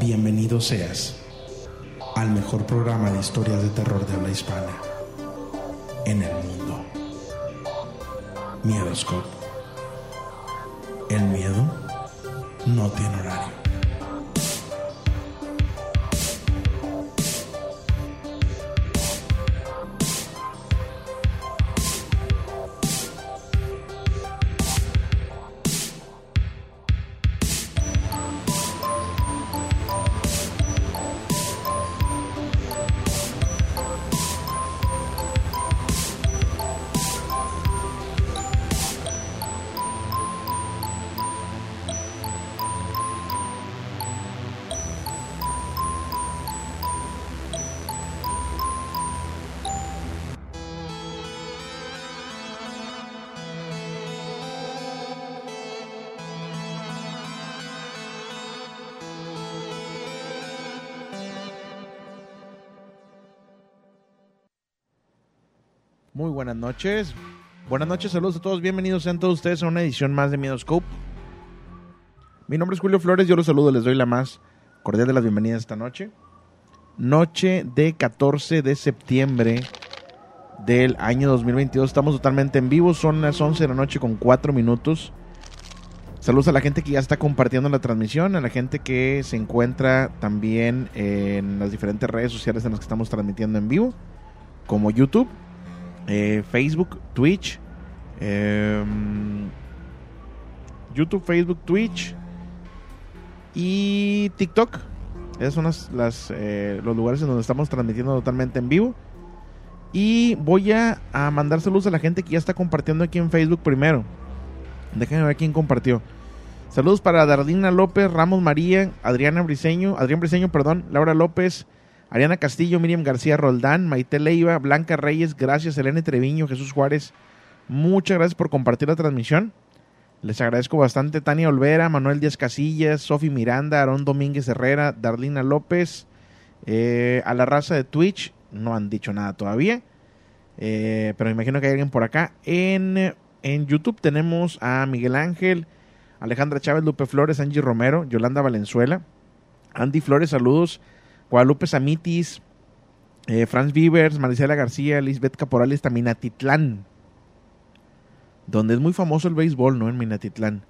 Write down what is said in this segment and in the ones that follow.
Bienvenido seas al mejor programa de historias de terror de habla hispana en el mundo. Miedoscope. El miedo no tiene horario. Buenas noches. Buenas noches, saludos a todos. Bienvenidos sean todos ustedes a una edición más de Miedoscope. Mi nombre es Julio Flores, yo los saludo, les doy la más cordial de las bienvenidas esta noche. Noche de 14 de septiembre del año 2022. Estamos totalmente en vivo, son las 11 de la noche con 4 minutos. Saludos a la gente que ya está compartiendo la transmisión, a la gente que se encuentra también en las diferentes redes sociales en las que estamos transmitiendo en vivo, como YouTube, eh, Facebook, Twitch, eh, YouTube, Facebook, Twitch y TikTok. Esos son las, eh, los lugares en donde estamos transmitiendo totalmente en vivo. Y voy a, a, mandar saludos a la gente que ya está compartiendo aquí en Facebook primero. Déjenme ver quién compartió. Saludos para Dardina López, Ramos María, Adriana Briseño, Adrián Briseño, perdón, Laura López, Ariana Castillo, Miriam García Roldán, Maite Leiva, Blanca Reyes, gracias, Elena Treviño, Jesús Juárez. Muchas gracias por compartir la transmisión. Les agradezco bastante. Tania Olvera, Manuel Díaz Casillas, Sofi Miranda, Aarón Domínguez Herrera, Darlina López, eh, a la raza de Twitch. No han dicho nada todavía. Eh, pero me imagino que hay alguien por acá. En, en YouTube tenemos a Miguel Ángel, Alejandra Chávez, Lupe Flores, Angie Romero, Yolanda Valenzuela, Andy Flores, saludos. Guadalupe Samitis, eh, Franz Vivers, Maricela García, Lisbeth Caporales, Minatitlán, donde es muy famoso el béisbol, ¿no? En Minatitlán.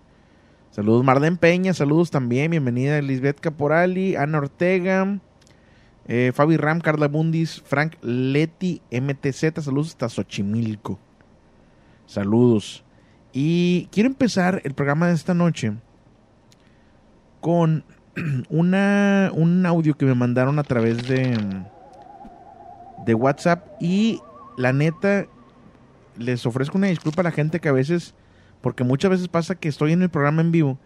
Saludos Marden Peña, saludos también, bienvenida Lisbeth Caporali, Ana Ortega, eh, Fabi Ram, Carla Bundis, Frank Leti, MTZ, saludos hasta Xochimilco. Saludos. Y quiero empezar el programa de esta noche con una, un audio que me mandaron a través de, de WhatsApp y la neta les ofrezco una disculpa a la gente que a veces, porque muchas veces pasa que estoy en el programa en vivo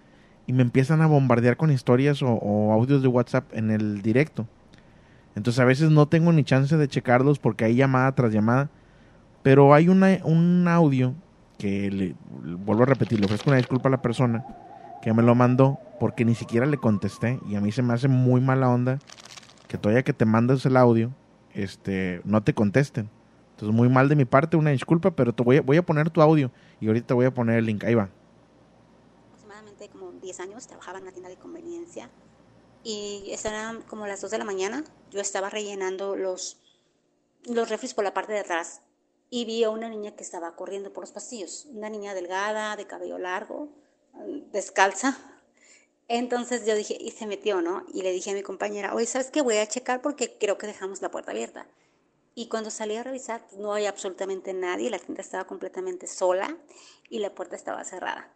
y me empiezan a bombardear con historias o, audios de WhatsApp en el directo. Entonces a veces no tengo ni chance de checarlos porque hay llamada tras llamada. Pero hay una, un audio que, le, vuelvo a repetir, le ofrezco una disculpa a la persona que me lo mandó porque ni siquiera le contesté y a mí se me hace muy mala onda que todavía que te mandas el audio, este, no te contesten. Entonces muy mal de mi parte, una disculpa, pero te voy a, voy a poner tu audio y ahorita voy a poner el link. Ahí va. Aproximadamente como 10 años trabajaba en una tienda de conveniencia y eran como las 2 de la mañana. Yo estaba rellenando los, los refres por la parte de atrás y vi a una niña que estaba corriendo por los pasillos. Una niña delgada, de cabello largo, descalza. Entonces yo dije, y se metió, ¿no? Y le dije a mi compañera, oye, ¿sabes qué? Voy a checar porque creo que dejamos la puerta abierta. Y cuando salí a revisar, pues, no hay absolutamente nadie, la tienda estaba completamente sola y la puerta estaba cerrada.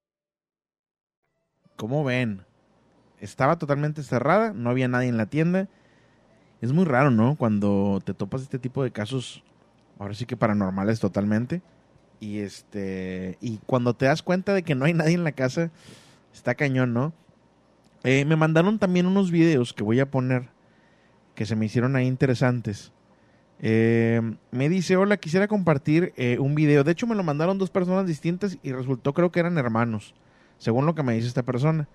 ¿Cómo ven? Estaba totalmente cerrada, no había nadie en la tienda. Es muy raro, ¿no? Cuando te topas este tipo de casos, ahora sí que paranormales totalmente. Y este. Y cuando te das cuenta de que no hay nadie en la casa, está cañón, ¿no? Eh, me mandaron también unos videos que voy a poner que se me hicieron ahí interesantes. Eh, me dice, hola, quisiera compartir eh, un video. De hecho, me lo mandaron dos personas distintas y resultó creo que eran hermanos según lo que me dice esta persona.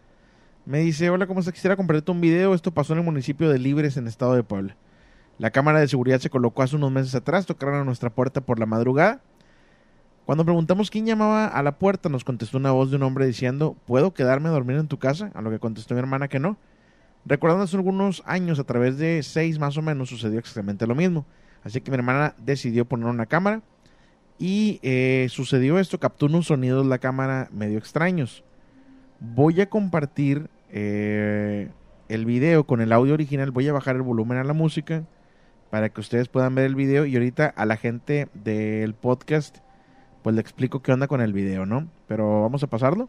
Me dice, hola, ¿cómo estás? Quisiera compartirte un video. Esto pasó en el municipio de Libres, en estado de Puebla. La cámara de seguridad se colocó hace unos meses atrás, tocaron a nuestra puerta por la madrugada. Cuando preguntamos quién llamaba a la puerta, nos contestó una voz de un hombre diciendo, ¿puedo quedarme a dormir en tu casa? A lo que contestó mi hermana que no. Recordando hace algunos años, a través de seis más o menos, sucedió exactamente lo mismo. Así que mi hermana decidió poner una cámara y eh, sucedió esto, captó unos sonidos la cámara medio extraños. Voy a compartir eh, el video con el audio original. Voy a bajar el volumen a la música para que ustedes puedan ver el video. Y ahorita a la gente del podcast, pues le explico qué onda con el video, ¿no? Pero vamos a pasarlo.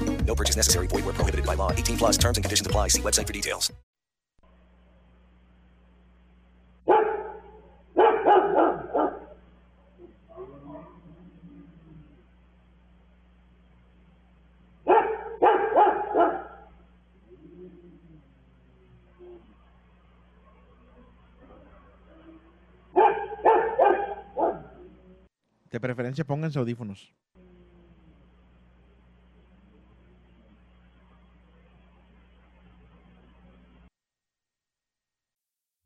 No purchase necessary. Void where prohibited by law. 18 plus terms and conditions apply. See website for details. De preferencia pónganse audífonos.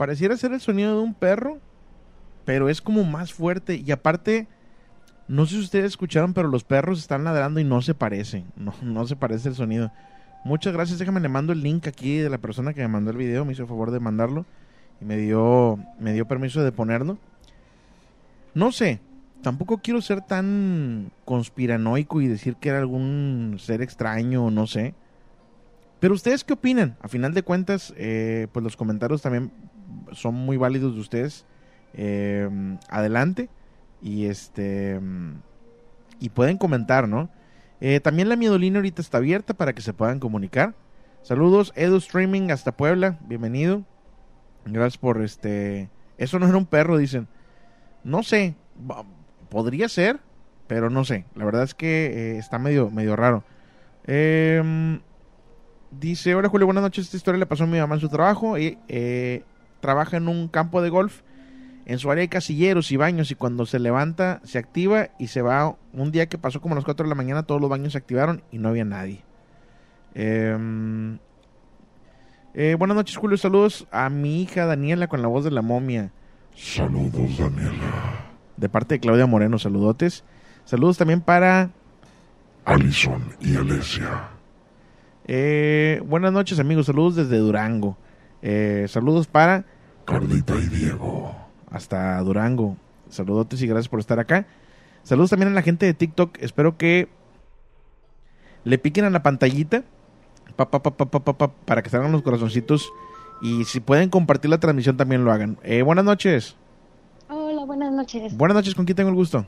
Pareciera ser el sonido de un perro, pero es como más fuerte. Y aparte, no sé si ustedes escucharon, pero los perros están ladrando y no se parecen. No, no se parece el sonido. Muchas gracias. Déjame le mando el link aquí de la persona que me mandó el video. Me hizo el favor de mandarlo. Y me dio, me dio permiso de ponerlo. No sé. Tampoco quiero ser tan conspiranoico y decir que era algún ser extraño, no sé. Pero ustedes qué opinan? A final de cuentas, eh, pues los comentarios también son muy válidos de ustedes. Eh, adelante. Y este. Y pueden comentar, ¿no? Eh, también la miedolina ahorita está abierta para que se puedan comunicar. Saludos, Edu Streaming hasta Puebla. Bienvenido. Gracias por este. Eso no era un perro, dicen. No sé. Podría ser, pero no sé. La verdad es que eh, está medio, medio raro. Eh, dice: Hola Julio, buenas noches. Esta historia le pasó a mi mamá en su trabajo. Y, eh, trabaja en un campo de golf. En su área hay casilleros y baños. Y cuando se levanta, se activa y se va. Un día que pasó como a las 4 de la mañana, todos los baños se activaron y no había nadie. Eh, Eh, buenas noches, Julio. Saludos a mi hija Daniela con la voz de la momia. Saludos, Daniela. De parte de Claudia Moreno, saludotes. Saludos también para Alison y Alesia. Eh, buenas noches, amigos. Saludos desde Durango. Eh, saludos para Carlita y Diego. hasta Durango. Saludotes y gracias por estar acá. Saludos también a la gente de TikTok. Espero que le piquen a la pantallita pa, pa, pa, pa, pa, pa, pa, para que salgan los corazoncitos. Y si pueden compartir la transmisión, también lo hagan. Eh, buenas noches. Hola, buenas noches. Buenas noches, ¿con quién tengo el gusto?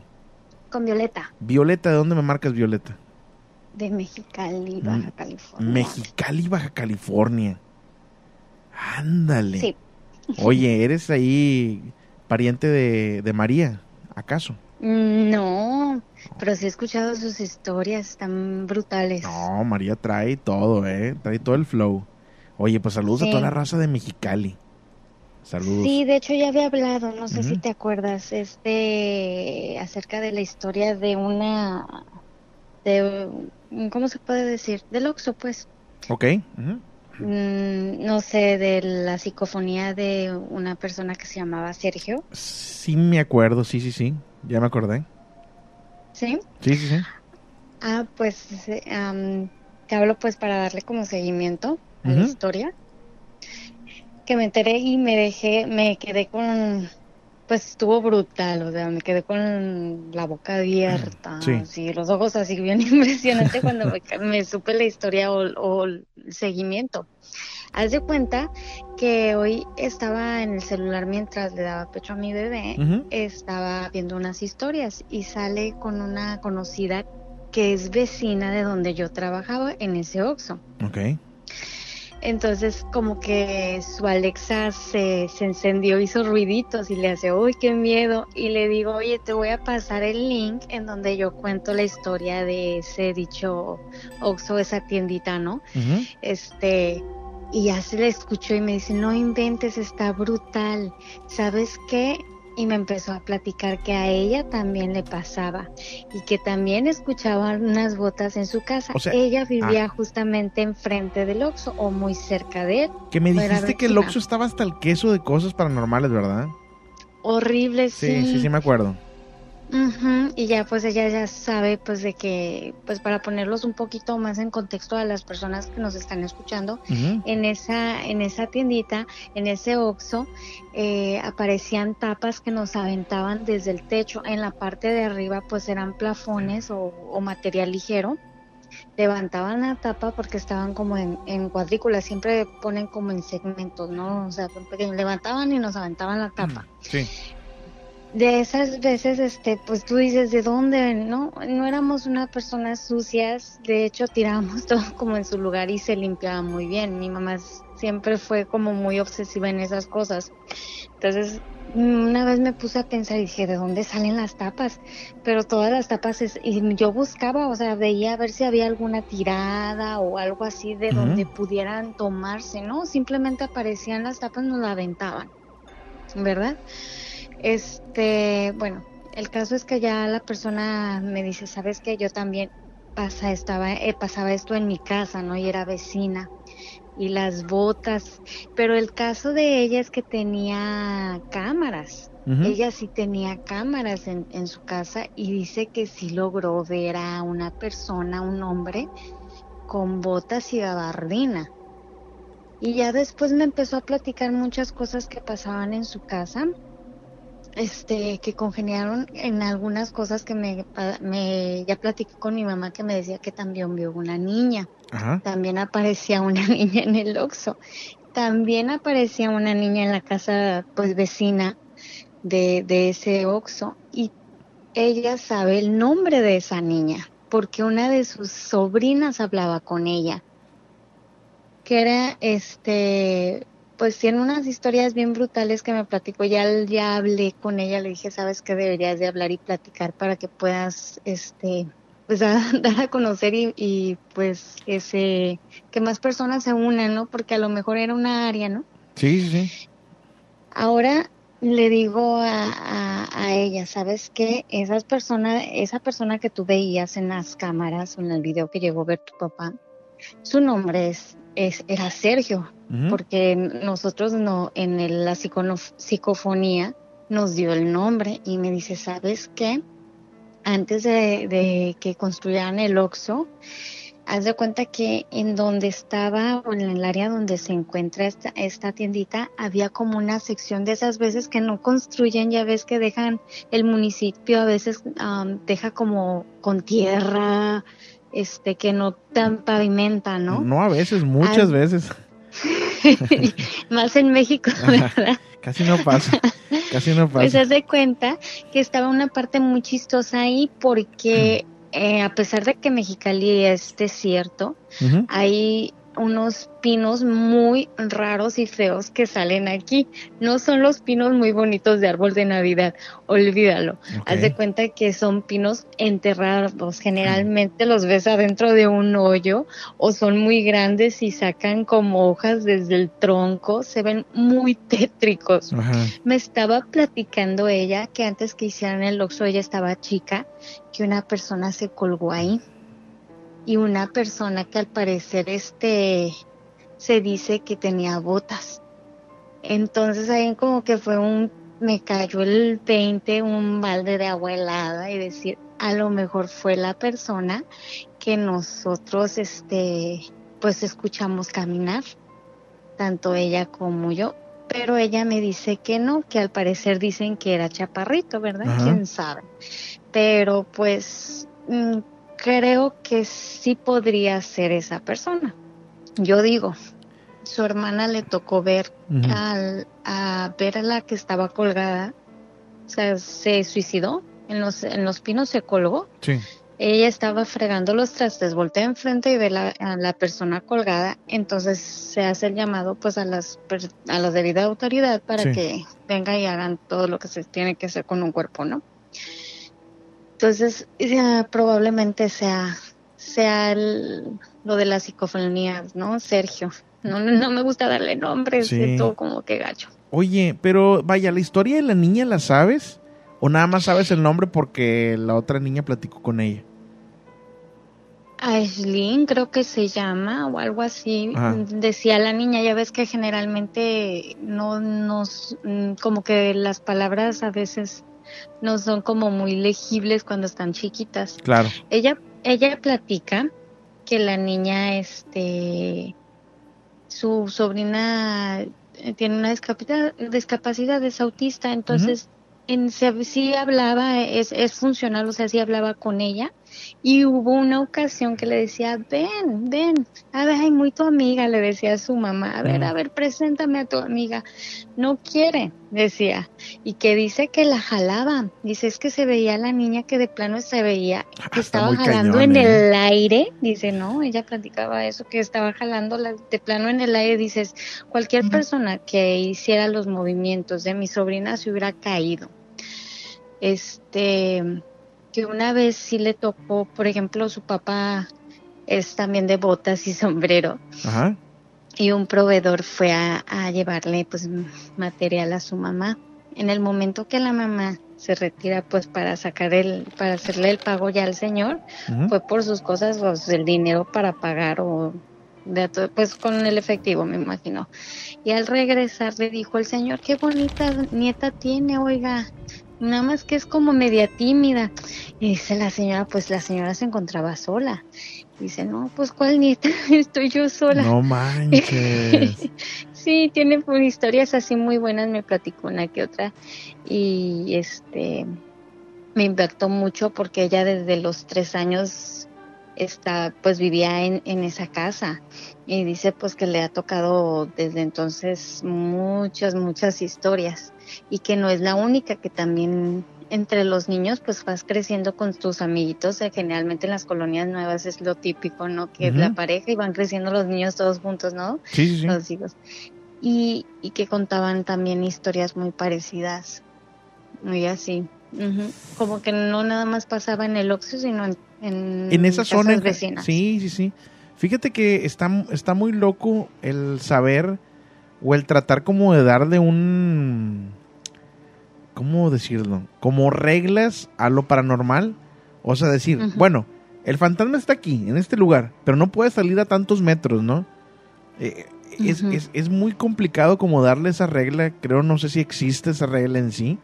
Con Violeta, Violeta, ¿de dónde me marcas, Violeta? de Mexicali, Baja California. Mexicali, Baja California. Ándale. Sí. Oye, ¿eres ahí pariente de, de María, acaso? Mm, No, pero sí he escuchado sus historias, están brutales. No, María trae todo, ¿eh? Trae todo el flow. Oye, pues saludos a toda la raza de Mexicali. Saludos. Sí, de hecho ya había hablado, no sé si te acuerdas, este, acerca de la historia de una, de, ¿cómo se puede decir? Del Oxxo, pues. Ok. No sé, de la psicofonía de una persona que se llamaba Sergio, Sí me acuerdo, sí, sí, sí. Ya me acordé. ¿sí? Sí, sí, sí. Ah, pues eh, te hablo pues para darle como seguimiento a la historia. Que me enteré y me dejé, me quedé con, pues estuvo brutal, o sea, me quedé con la boca abierta, Sí. así, los ojos así bien impresionante cuando me, me supe la historia o, o el seguimiento. Haz de cuenta que hoy estaba en el celular mientras le daba pecho a mi bebé, estaba viendo unas historias y sale con una conocida que es vecina de donde yo trabajaba en ese Oxxo. Ok. Entonces como que su Alexa se, se encendió, hizo ruiditos y le hace, uy, qué miedo. Y le digo, oye, te voy a pasar el link en donde yo cuento la historia de ese dicho Oxxo, esa tiendita, ¿no? Este, y ya se le escuchó y me dice, no inventes, está brutal. ¿Sabes qué? Y me empezó a platicar que a ella también le pasaba y que también escuchaba unas botas en su casa. O sea, ella vivía ah. justamente enfrente del Oxxo o muy cerca de él. Que me dijiste que el. Oxxo estaba hasta el queso de cosas paranormales, ¿verdad? Horrible, Sí, sí, sí, me acuerdo. Ujú, Y ya pues ella ya sabe pues de que pues para ponerlos un poquito más en contexto a las personas que nos están escuchando en esa en esa tiendita en ese Oxxo eh, aparecían tapas que nos aventaban desde el techo en la parte de arriba pues eran plafones o, o material ligero. Levantaban la tapa porque estaban como en, en cuadrículas siempre ponen como en segmentos no o sea levantaban y nos aventaban la tapa. Sí. De esas veces, este, pues tú dices, ¿de dónde? No, no éramos unas personas sucias, de hecho tirábamos todo como en su lugar y se limpiaba muy bien. Mi mamá siempre fue como muy obsesiva en esas cosas. Entonces, una vez me puse a pensar y dije, ¿de dónde salen las tapas? Pero todas las tapas, es- y yo buscaba, o sea, veía a ver si había alguna tirada o algo así de donde pudieran tomarse, ¿no? Simplemente aparecían las tapas, nos la aventaban, ¿verdad? Este, bueno, el caso es que ya la persona me dice, sabes que yo también pasa estaba eh, pasaba esto en mi casa, ¿no? Y era vecina y las botas, pero el caso de ella es que tenía cámaras. Ella sí tenía cámaras en, en su casa y dice que sí logró ver a una persona, un hombre, con botas y gabardina. Y ya después me empezó a platicar muchas cosas que pasaban en su casa, este, que congeniaron en algunas cosas que me, ya platiqué con mi mamá que me decía que también vio una niña. Ajá. También aparecía una niña en el Oxxo. También aparecía una niña en la casa, pues vecina de, de ese Oxxo. Y ella sabe el nombre de esa niña, porque una de sus sobrinas hablaba con ella. Que era, este, pues tiene unas historias bien brutales que me platicó. Ya, ya hablé con ella, le dije, sabes que deberías de hablar y platicar para que puedas, este, pues a- dar a conocer y, y pues que se, que más personas se unan, ¿no? Porque a lo mejor era una área, ¿no? Sí, sí, sí. Ahora le digo a, a, a ella, ¿sabes qué? Esas personas, esa persona que tú veías en las cámaras o en el video que llegó a ver tu papá, su nombre es es, era Sergio, porque nosotros no, en el- la psicofonía nos dio el nombre y me dice, ¿sabes qué? Antes de, de que construyeran el Oxxo, haz de cuenta que en donde estaba o en el área donde se encuentra esta, esta tiendita, había como una sección de esas veces que no construyen, ya ves que dejan, el municipio a veces deja como con tierra, este, que no tan pavimenta, ¿no? No a veces, muchas veces. Más en México, ¿verdad? Casi no pasa. Casi no Pues pasa. haz de cuenta que estaba una parte muy chistosa ahí porque eh, a pesar de que Mexicali es desierto, Ujú. hay unos pinos muy raros y feos que salen aquí. No son los pinos muy bonitos de árbol de Navidad, olvídalo. Haz de cuenta que son pinos enterrados. Generalmente los ves adentro de un hoyo o son muy grandes y sacan como hojas desde el tronco. Se ven muy tétricos. Me estaba platicando ella que antes que hicieran el Oxxo ella estaba chica, que una persona se colgó ahí y una persona que al parecer este se dice que tenía botas. Entonces ahí como que fue un me cayó el 20, un balde de agua helada y decir, a lo mejor fue la persona que nosotros este pues escuchamos caminar tanto ella como yo, pero ella me dice que no, que al parecer dicen que era chaparrito, ¿verdad? Ajá. ¿Quién sabe? Pero pues mm, creo que sí podría ser esa persona. Yo digo, su hermana le tocó ver al, a ver a la que estaba colgada, o sea, se suicidó, en los, en los pinos se colgó. Sí. Ella estaba fregando los trastes, voltea enfrente y ve la, a la persona colgada, entonces se hace el llamado pues a las a la debida autoridad para Sí. que venga y hagan todo lo que se tiene que hacer con un cuerpo, ¿no? Entonces, ya, probablemente sea sea el- lo de las psicofonías, ¿no? Sergio. No, me gusta darle nombres, Sí. de todo como que gacho. Oye, pero vaya, ¿la historia de la niña la sabes? ¿O nada más sabes el nombre porque la otra niña platicó con ella? Aislinn creo que se llama o algo así. Ajá. Decía la niña, ya ves que generalmente no nos, como que las palabras a veces no son como muy legibles cuando están chiquitas. Claro. Ella, ella platica que la niña, este, su sobrina eh, tiene una discapacidad, discapacidad es autista, entonces en, se- sí hablaba, es, es funcional, o sea, sí hablaba con ella. Y hubo una ocasión que le decía, ven, ven, a ver, ay, muy tu amiga, le decía a su mamá, a ver, Mm. a ver, preséntame a tu amiga. No quiere, decía. Y que dice que la jalaba. Dice, es que se veía la niña que de plano se veía que estaba jalando cañón, en ¿eh? el aire. Dice, no, ella platicaba eso, que estaba jalando la- de plano en el aire. Dices, cualquier persona que hiciera los movimientos de mi sobrina se hubiera caído. Este, que una vez sí le tocó, por ejemplo, su papá es también de botas y sombrero Ajá. y un proveedor fue a, a llevarle pues material a su mamá. En el momento que la mamá se retira pues para sacar el, para hacerle el pago ya al señor, fue por sus cosas, pues el dinero para pagar o de pues con el efectivo me imagino. Y al regresar le dijo el señor, qué bonita nieta tiene, oiga, nada más que es como media tímida. Y dice la señora, pues la señora se encontraba sola. Dice, no, pues cuál nieta, estoy yo sola. No manches. Sí, tiene pues, historias así muy buenas, me platicó una que otra y este me impactó mucho porque ella desde los tres años está pues vivía en, en esa casa. Y dice pues que le ha tocado desde entonces muchas muchas historias. Y que no es la única que también entre los niños pues vas creciendo con tus amiguitos. Eh, generalmente en las colonias nuevas es lo típico no que la pareja y van creciendo los niños todos juntos no Sí, sí, sí. los hijos. Y, y que contaban también historias muy parecidas. Muy así. Como que no nada más pasaba en el Oxxo sino en, en, En esa zona. vecinas Sí, sí, sí. Fíjate que está, está muy loco el saber o el tratar como de darle un... ¿Cómo decirlo? Como reglas a lo paranormal. O sea, decir, bueno, el fantasma está aquí, en este lugar, pero no puede salir a tantos metros, ¿no? Eh, es, es, es muy complicado como darle esa regla, creo, no sé si existe esa regla en sí,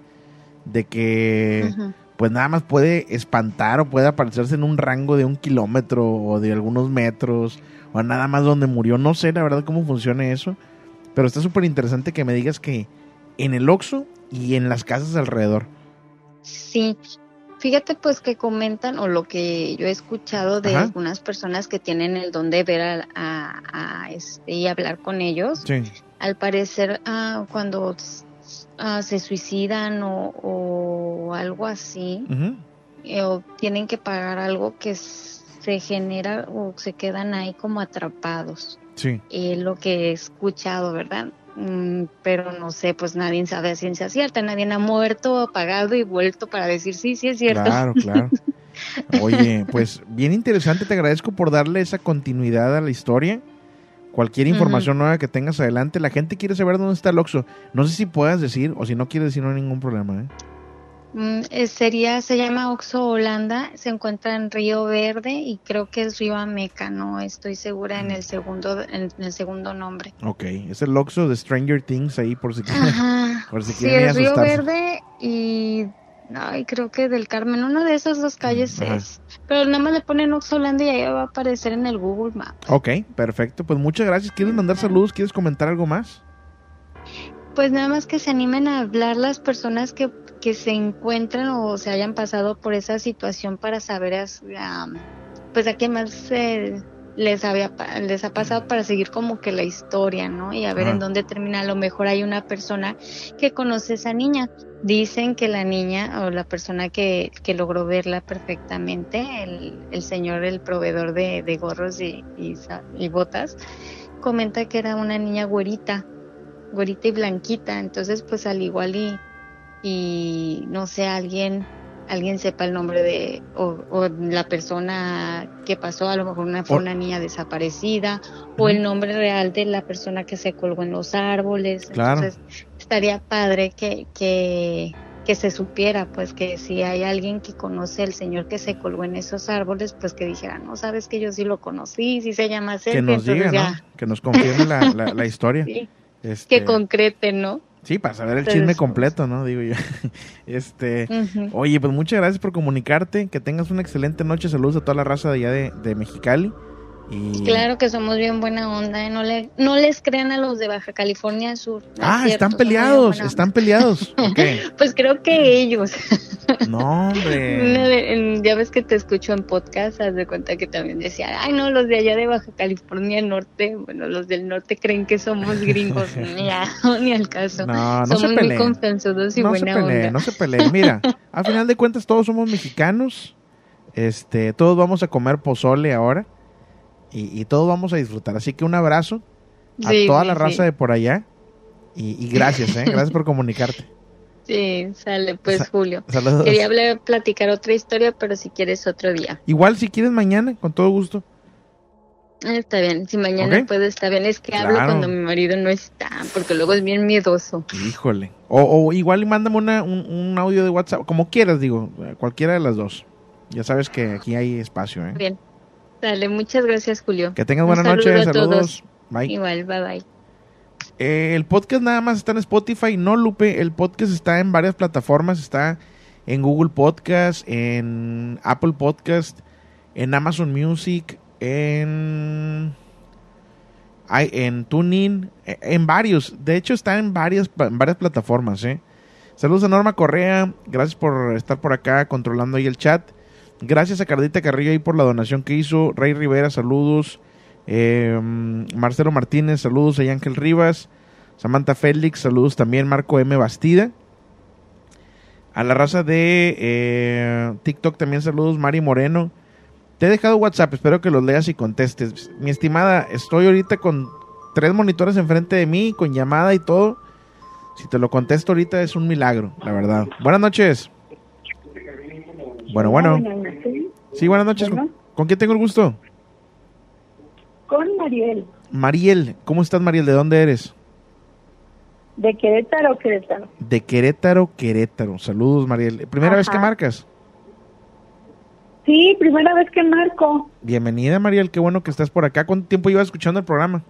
de que Ujú. Pues nada más puede espantar o puede aparecerse en un rango de un kilómetro o de algunos metros o nada más donde murió. No sé la verdad cómo funciona eso, pero está súper interesante que me digas que en el Oxxo y en las casas alrededor. Sí, fíjate pues que comentan, o lo que yo he escuchado de Ajá. algunas personas que tienen el don de ver a, a- a, este, y hablar con ellos, Sí. al parecer ah, cuando ah, se suicidan o, o algo así, eh, o tienen que pagar algo que se genera o se quedan ahí como atrapados. Sí. Es lo que he escuchado, ¿verdad? Mm, pero no sé, pues nadie sabe a ciencia cierta, nadie ha muerto, apagado y vuelto para decir sí, sí es cierto. Claro, claro. Oye, pues bien interesante, te agradezco por darle esa continuidad a la historia. Cualquier información nueva que tengas adelante, la gente quiere saber dónde está el Oxxo. No sé si puedas decir, o si no quieres decir, no hay ningún problema. ¿eh? Mm, eh, sería, se llama Oxo Holanda, se encuentra en Río Verde y creo que es Río Ameca, no estoy segura en el segundo, en el segundo nombre. Ok, es el Oxxo de Stranger Things ahí por si, Ajá. por si Sí, quieren es Río asustarse. Verde y ay, creo que del Carmen, una de esas dos calles Ajá. es. Pero nada más le ponen Oxo Holanda y ahí va a aparecer en el Google Maps. Ok, perfecto. Pues muchas gracias. ¿Quieres mandar saludos? ¿Quieres comentar algo más? Pues nada más que se animen a hablar las personas que, que se encuentran o se hayan pasado por esa situación para saber am, pues a qué más eh, les había les ha pasado para seguir como que la historia, ¿no? Y a ver en dónde termina. A lo mejor hay una persona que conoce a esa niña. Dicen que la niña o la persona que, que logró verla perfectamente, el, el señor, el proveedor de, de gorros y, y, y botas, comenta que era una niña güerita güerita y blanquita, entonces pues al igual y, y no sé, alguien alguien sepa el nombre de o, o la persona que pasó, a lo mejor una, fue una niña desaparecida o el nombre real de la persona que se colgó en los árboles, Claro. entonces estaría padre que, que que se supiera, pues que si hay alguien que conoce al señor que se colgó en esos árboles, pues que dijera, no, sabes que yo sí lo conocí, si se llama Sergio, Que nos diga, ¿no? Que nos confirme la, la- la historia. Sí. Este, que concrete, ¿no? Sí, para saber el chisme completo, ¿no? Digo yo. Este, oye, pues muchas gracias por comunicarte. Que tengas una excelente noche. Saludos a toda la raza de allá de, de Mexicali. Y... Claro que somos bien buena onda, ¿eh? no, le, no les crean a los de Baja California Sur. no es Ah, cierto, están peleados, están peleados. Pues creo que ellos. No, hombre. ya ves que te escucho en podcast, haz de cuenta que también decía, ay no, los de allá de Baja California Norte, bueno, los del norte creen que somos gringos, ni, a- ni al caso. No, no somos se muy peleen. confianzudos y no se buena peleen, onda. no se peleen. Mira, al final de cuentas todos somos mexicanos. Este, todos vamos a comer pozole ahora. Y, y todos vamos a disfrutar. Así que un abrazo a Sí, toda sí, la raza de por allá. Y, y gracias, ¿eh? Gracias por comunicarte. Sí, sale pues Sa- Julio. saludos. Quería hablar, platicar otra historia, pero si quieres otro día. Igual si quieres mañana, con todo gusto. Ah, Está bien, si mañana Ok. puedo, está bien. Es que hablo cuando mi marido no está, porque luego es bien miedoso. Híjole. O, o igual y mándame una, un, un audio de WhatsApp, como quieras, digo, cualquiera de las dos. Ya sabes que aquí hay espacio, ¿eh? Bien. Dale, muchas gracias, Julio. Que tengas buena noche, saludo saludos. Bye. Igual, bye bye. Eh, el podcast nada más está en Spotify, no Lupe, el podcast está en varias plataformas, está en Google Podcast, en Apple Podcast, en Amazon Music, en en TuneIn, eh, en varios, de hecho está en varias en varias plataformas, ¿eh? Saludos a Norma Correa, gracias por estar por acá controlando ahí el chat. Gracias a Cardita Carrillo ahí por la donación que hizo. Rey Rivera, saludos. Eh, Marcelo Martínez, saludos. A Ángel Rivas. Samantha Félix, saludos también. Marco M. Bastida. A la raza de eh, TikTok también saludos. Mari Moreno. Te he dejado WhatsApp, espero que los leas y contestes. Mi estimada, estoy ahorita con tres monitores enfrente de mí, con llamada y todo. Si te lo contesto ahorita es un milagro, la verdad. Buenas noches. Bueno, bueno. Sí, buenas noches. ¿Con, con quién tengo el gusto? Con Mariel, Mariel. ¿Cómo estás, Mariel? ¿De dónde eres? de Querétaro, Querétaro. De Querétaro, Querétaro. Saludos, Mariel. ¿Primera vez que marcas? Sí, primera vez que marco. Bienvenida, Mariel. Qué bueno que estás por acá. ¿Cuánto tiempo llevas escuchando el programa?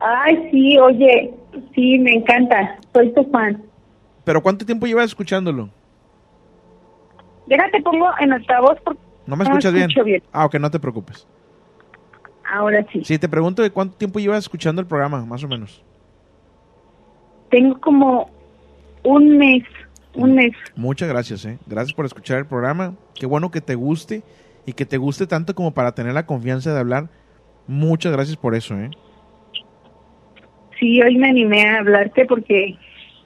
Ay, sí, oye, sí, me encanta. Soy tu fan. ¿Pero cuánto tiempo llevas escuchándolo? Déjate, pongo en altavoz porque ¿No me escuchas bien? bien. Ah, ok, no te preocupes. Ahora sí. Sí, te pregunto de cuánto tiempo llevas escuchando el programa, más o menos. Tengo como un mes, un mes. Muchas gracias, ¿eh? Gracias por escuchar el programa. Qué bueno que te guste y que te guste tanto como para tener la confianza de hablar. Muchas gracias por eso, ¿eh? Sí, hoy me animé a hablarte porque,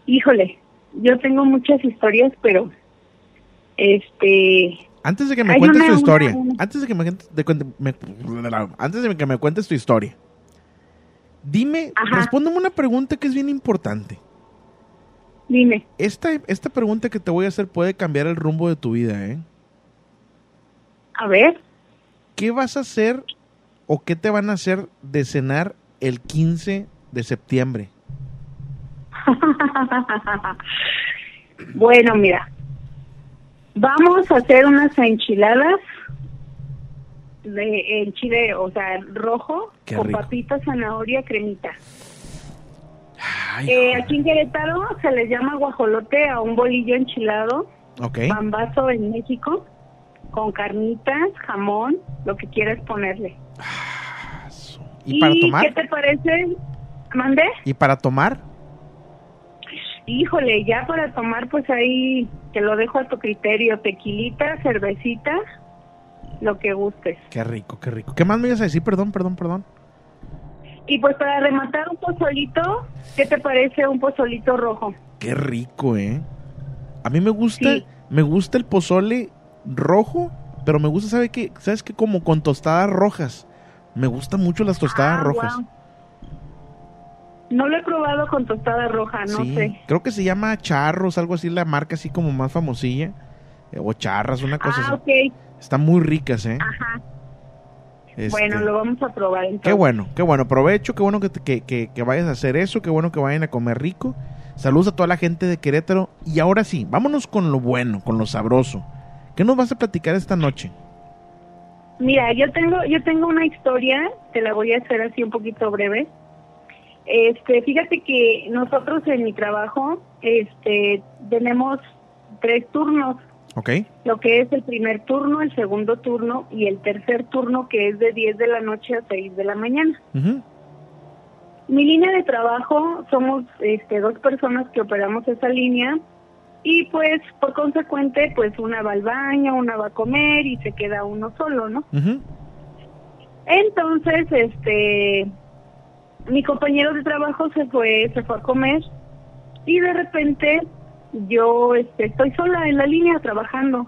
híjole, yo tengo muchas historias, pero este Antes de que me cuentes una- tu historia, una- antes de que me, de antes de que me cuentes tu historia, dime, respóndeme una pregunta que es bien importante. Dime. Esta, esta pregunta que te voy a hacer puede cambiar el rumbo de tu vida, ¿eh? A ver. ¿Qué vas a hacer o qué te van a hacer de cenar el 15 de septiembre? bueno, mira, vamos a hacer unas enchiladas de en chile, o sea, rojo, Qué con rico. papitas, zanahoria, cremita. Eh, aquí en Querétaro se le llama guajolote a un bolillo enchilado, bambazo en México, con carnitas, jamón, lo que quieras ponerle. ¿Y para tomar? qué te parece? ¿Mandé? ¿Y para tomar? Híjole, ya para tomar, pues ahí te lo dejo a tu criterio. Tequilita, cervecita, lo que gustes. Qué rico, qué rico. ¿Qué más me ibas a decir? Perdón, perdón, perdón. Y pues para rematar un pozolito, ¿qué te parece un pozolito rojo? Qué rico, ¿eh? A mí me gusta, me gusta el pozole rojo, pero me gusta, ¿sabe qué? ¿Sabes qué? Como con tostadas rojas. Me gustan mucho las tostadas Ah, rojas. No lo he probado con tostada roja, no sí, sé. creo que se llama Charros, algo así, la marca así como más famosilla. Eh, O Charras, una cosa Ah, así. ok. Están muy ricas, ¿eh? Ajá. Este, Bueno, lo vamos a probar entonces. Qué bueno, qué bueno. Provecho, qué bueno que, que, que- que vayas a hacer eso, qué bueno que vayan a comer rico. Saludos a toda la gente de Querétaro. Y ahora sí, vámonos con lo bueno, con lo sabroso. ¿Qué nos vas a platicar esta noche? Mira, yo tengo, yo tengo una historia, te la voy a hacer así un poquito breve. Este, fíjate que nosotros en mi trabajo, este, tenemos tres turnos, ¿Ok? lo que es el primer turno, el segundo turno y el tercer turno que es de 10 de la noche a 6 de la mañana. Mi línea de trabajo somos este, dos personas que operamos esa línea y pues por consecuente pues una va al baño, una va a comer y se queda uno solo, ¿no? Entonces, este, mi compañero de trabajo se fue, se fue a comer y de repente yo, este, estoy sola en la línea trabajando.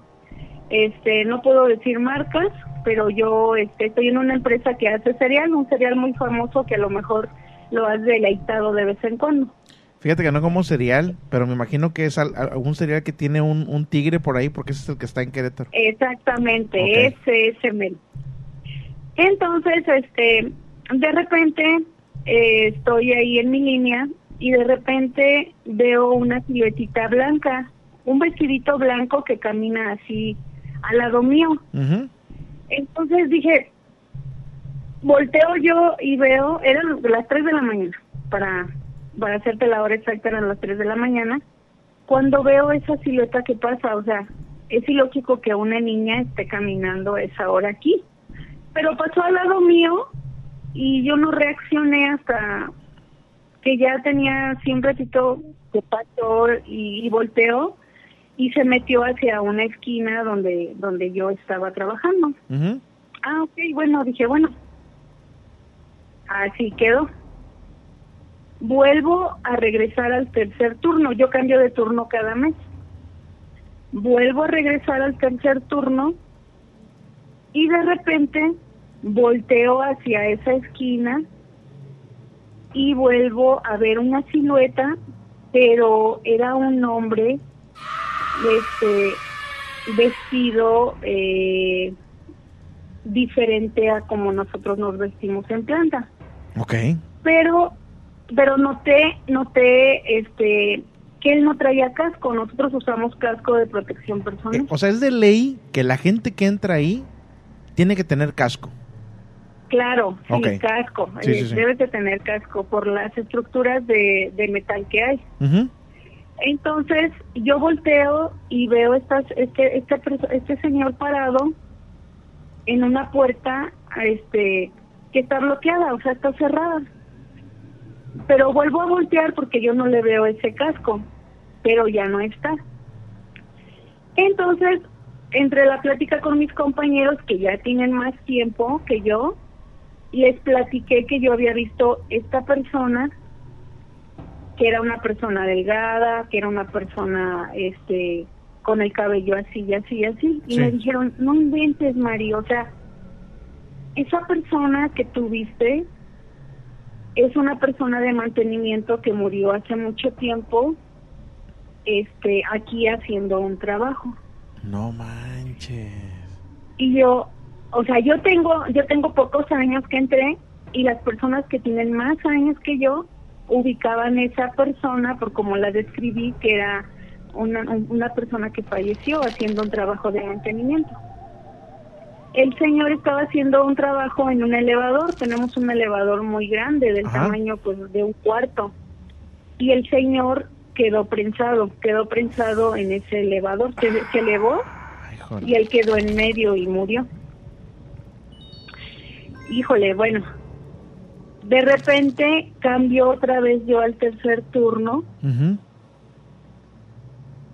Este, no puedo decir marcas, pero yo, este, estoy en una empresa que hace cereal, un cereal muy famoso que a lo mejor lo has deleitado de vez en cuando. Fíjate que no como cereal, pero me imagino que es al- algún cereal que tiene un, un tigre por ahí, porque ese es el que está en Querétaro. Exactamente, Ok. ese mero. Entonces, este, de repente eh, estoy ahí en mi línea y de repente veo una siluetita blanca, un vestidito blanco que camina así al lado mío. Entonces dije, volteo yo y veo, eran las 3 de la mañana, para, para hacerte la hora exacta eran las 3 de la mañana, cuando veo esa silueta que pasa, o sea, es ilógico que una niña esté caminando esa hora aquí, pero pasó al lado mío y yo no reaccioné hasta que ya tenía así un ratito que pasó y, y volteó y se metió hacia una esquina donde donde yo estaba trabajando. Ah, ok, bueno, dije, bueno, así quedó. Vuelvo a regresar al tercer turno, yo cambio de turno cada mes. Vuelvo a regresar al tercer turno y de repente volteo hacia esa esquina y vuelvo a ver una silueta, pero era un hombre este vestido eh, diferente a como nosotros nos vestimos en planta Ok. pero pero noté noté este que él no traía casco nosotros usamos casco de protección personal O sea, es de ley que la gente que entra ahí tiene que tener casco. Claro, sí, Ok. casco. Sí, eh, sí, sí. Debes de tener casco por las estructuras de, de metal que hay. Entonces yo volteo y veo estas, este, este, este señor parado en una puerta este, que está bloqueada, o sea, está cerrada. Pero vuelvo a voltear porque yo no le veo ese casco, pero ya no está. Entonces, entre la plática con mis compañeros que ya tienen más tiempo que yo, les platiqué que yo había visto esta persona que era una persona delgada, que era una persona este con el cabello así y así y así. Y Sí. me dijeron, no inventes, Mari, o sea, esa persona que tuviste es una persona de mantenimiento que murió hace mucho tiempo este aquí haciendo un trabajo. No manches. Y yo, o sea, yo tengo yo tengo pocos años que entré y las personas que tienen más años que yo ubicaban esa persona por como la describí que era una, una persona que falleció haciendo un trabajo de mantenimiento. El señor estaba haciendo un trabajo en un elevador, tenemos un elevador muy grande del Ajá. tamaño pues de un cuarto y el señor quedó prensado, quedó prensado en ese elevador, se, se elevó y él quedó en medio y murió. Híjole, bueno, de repente cambió otra vez yo al tercer turno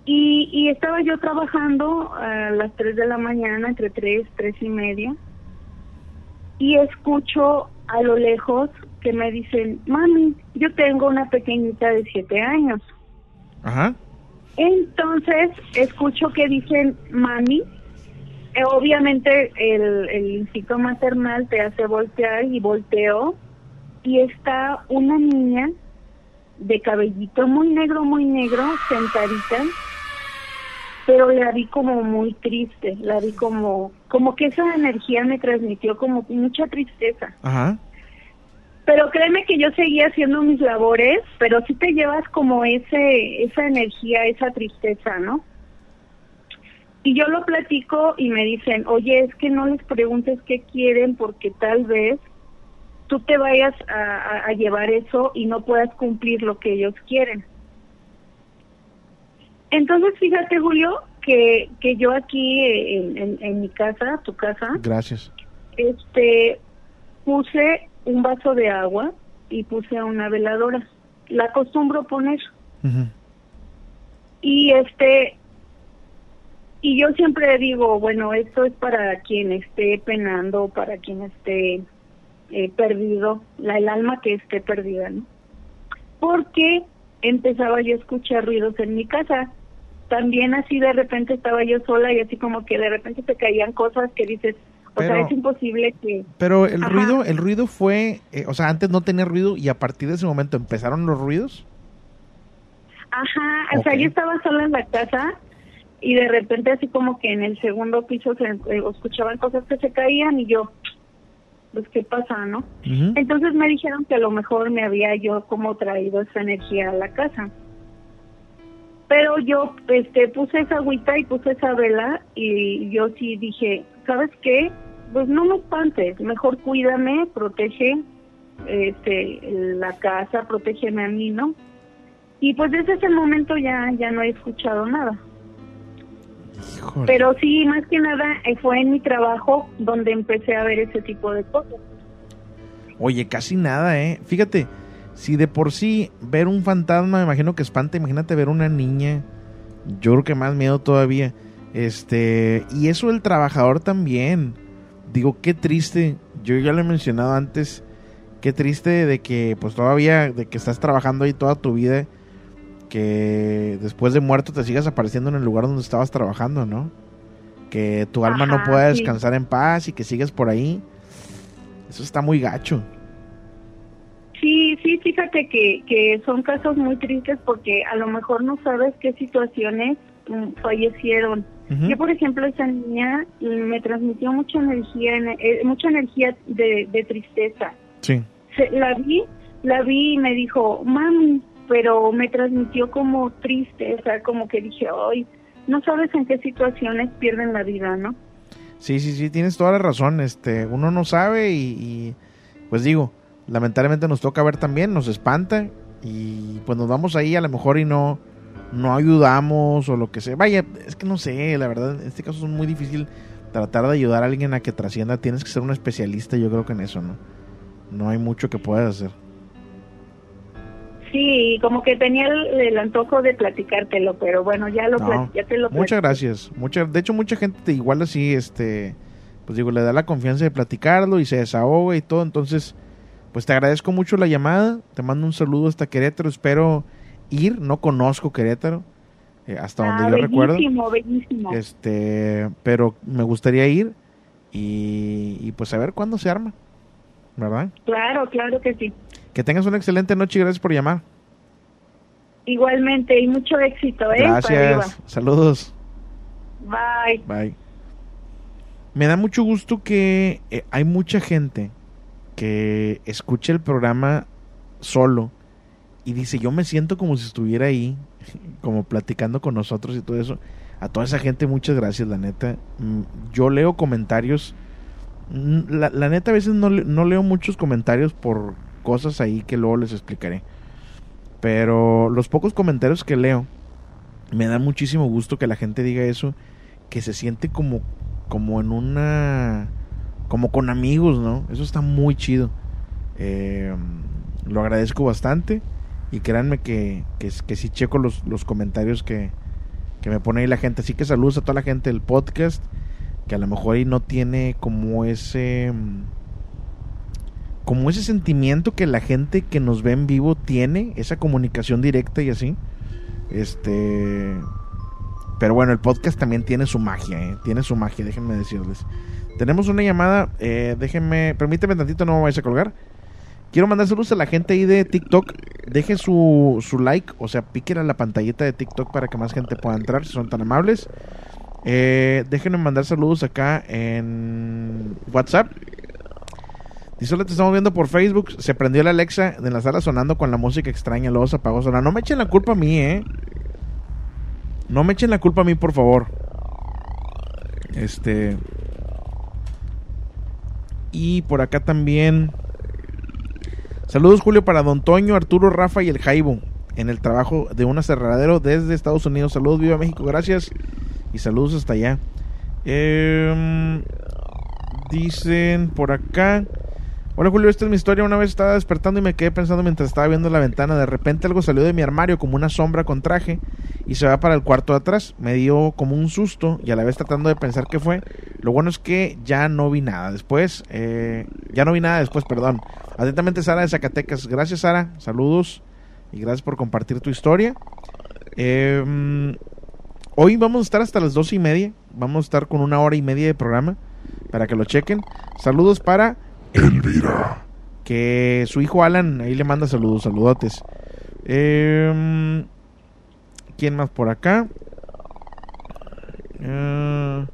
y, y estaba yo trabajando a las 3 de la mañana, entre 3, 3 y media, y escucho a lo lejos que me dicen, mami, yo tengo una pequeñita de 7 años. Ajá. Entonces escucho que dicen mami. Eh, obviamente el, el instinto maternal te hace voltear y volteo y está una niña de cabellito muy negro, muy negro, sentadita, pero la vi como muy triste, la vi como, como que esa energía me transmitió como mucha tristeza. Ajá. Pero créeme que yo seguía haciendo mis labores, pero sí te llevas como ese esa energía, esa tristeza, ¿no? Y yo lo platico y me dicen, oye, es que no les preguntes qué quieren porque tal vez tú te vayas a, llevar eso y no puedas cumplir lo que ellos quieren. Entonces, fíjate, Julio, que, que yo aquí eh, en, en- en mi casa, tu casa, Gracias. este puse un vaso de agua y puse una veladora. La acostumbro poner. Y este y yo siempre digo, bueno, esto es para quien esté penando, para quien esté eh, perdido, la, el alma que esté perdida, ¿no? Porque empezaba yo a escuchar ruidos en mi casa. También así de repente estaba yo sola y así como que de repente se caían cosas que dices, o sea, es imposible que... Pero el Ajá. ruido, el ruido fue, eh, o sea, antes no tenía ruido y a partir de ese momento empezaron los ruidos. Ajá, o sea, yo estaba sola en la casa y de repente así como que en el segundo piso se eh, escuchaban cosas que se caían y yo, pues qué pasa, ¿no? Entonces me dijeron que a lo mejor me había yo como traído esa energía a la casa. Pero yo este puse esa agüita y puse esa vela y yo sí dije, ¿sabes qué? Pues no me espantes, mejor cuídame, protege este la casa, protégeme a mí, ¿no? Y pues desde ese momento ya ya no he escuchado nada. Pero sí, más que nada eh, fue en mi trabajo donde empecé a ver ese tipo de cosas. Oye, casi nada, ¿eh? Fíjate, si de por sí ver un fantasma, me imagino que espanta, imagínate ver una niña, yo creo que más miedo todavía. Este, y eso el trabajador también. Digo, qué triste, yo ya lo he mencionado antes, qué triste de que pues todavía, de que estás trabajando ahí toda tu vida, que después de muerto te sigas apareciendo en el lugar donde estabas trabajando, ¿no? Que tu alma no pueda sí. descansar en paz y que sigues por ahí. Eso está muy gacho. Sí, sí, fíjate que, que son casos muy tristes porque a lo mejor no sabes qué situaciones mm, fallecieron. Yo, por ejemplo, esa niña me transmitió mucha energía, en- eh, mucha energía de, de tristeza. Sí. Se- la vi, la vi y me dijo, mami, pero me transmitió como triste, o sea, como que dije, ay, no sabes en qué situaciones pierden la vida, ¿no? Sí, sí, sí, tienes toda la razón. Este, uno no sabe y, y, pues digo, lamentablemente nos toca ver también, nos espanta y pues nos vamos ahí a lo mejor y no no ayudamos o lo que sea. Vaya, es que no sé, la verdad, en este caso es muy difícil tratar de ayudar a alguien a que trascienda. Tienes que ser un especialista, yo creo que en eso, ¿no? No hay mucho que puedas hacer. Sí, como que tenía el, el antojo de platicártelo, pero bueno, ya lo No, ya te lo Muchas gracias. Mucha, de hecho, mucha gente te- igual así, este, pues digo, le da la confianza de platicarlo y se desahoga y todo. Entonces, pues te agradezco mucho la llamada. Te mando un saludo hasta Querétaro. Espero ir. No conozco Querétaro, eh, hasta Ah, donde yo recuerdo. bellísimo. Este, pero me gustaría ir y, y pues a ver cuándo se arma, ¿verdad? Claro, claro que sí. Que tengas una excelente noche y gracias por llamar. Igualmente, y mucho éxito, ¿eh? Gracias. Saludos. Bye. Bye. Me da mucho gusto que eh, hay mucha gente que escucha el programa solo y dice, yo me siento como si estuviera ahí, como platicando con nosotros y todo eso. A toda esa gente, muchas gracias, la neta. Mm, Yo leo comentarios. Mm, La, la neta, a veces no, no leo muchos comentarios por cosas ahí que luego les explicaré. Pero los pocos comentarios que leo, me da muchísimo gusto que la gente diga eso, que se siente como, como en una, como con amigos, ¿no? Eso está muy chido. Eh, lo agradezco bastante y créanme que, que, que sí checo los, los comentarios que, que me pone ahí la gente. Así que saludos a toda la gente del podcast, que a lo mejor ahí no tiene como ese... Como ese sentimiento que la gente que nos ve en vivo tiene, esa comunicación directa y así. Este. Pero bueno, el podcast también tiene su magia, ¿eh? Tiene su magia, déjenme decirles. Tenemos una llamada, eh, déjenme, permíteme tantito, no me vayas a colgar. Quiero mandar saludos a la gente ahí de TikTok. Dejen su, su like, o sea, piquen a la pantallita de TikTok para que más gente pueda entrar, si son tan amables. Eh, déjenme mandar saludos acá en WhatsApp. Dice, hola, te estamos viendo por Facebook. Se prendió la Alexa en la sala sonando con la música extraña. Luego se apagó sola. No me echen la culpa a mí, ¿eh? No me echen la culpa a mí, por favor. Este... Y por acá también... Saludos, Julio, para Don Toño, Arturo, Rafa y el Jaibo. En el trabajo de un aserradero desde Estados Unidos. Saludos, viva México, gracias. Y saludos hasta allá. Em, dicen por acá. Hola Julio, esta es mi historia. Una vez estaba despertando y me quedé pensando mientras estaba viendo la ventana. De repente algo salió de mi armario como una sombra con traje y se va para el cuarto de atrás. Me dio como un susto y a la vez tratando de pensar qué fue. Lo bueno es que ya no vi nada después. eh, ya no vi nada después, perdón. Atentamente Sara de Zacatecas. Gracias Sara, saludos y gracias por compartir tu historia. Em, hoy vamos a estar hasta las dos y media. Vamos a estar con una hora y media de programa para que lo chequen. Saludos para Elvira. que su hijo Alan ahí le manda saludos, saludotes. Em, ¿Quién más por acá? Eh,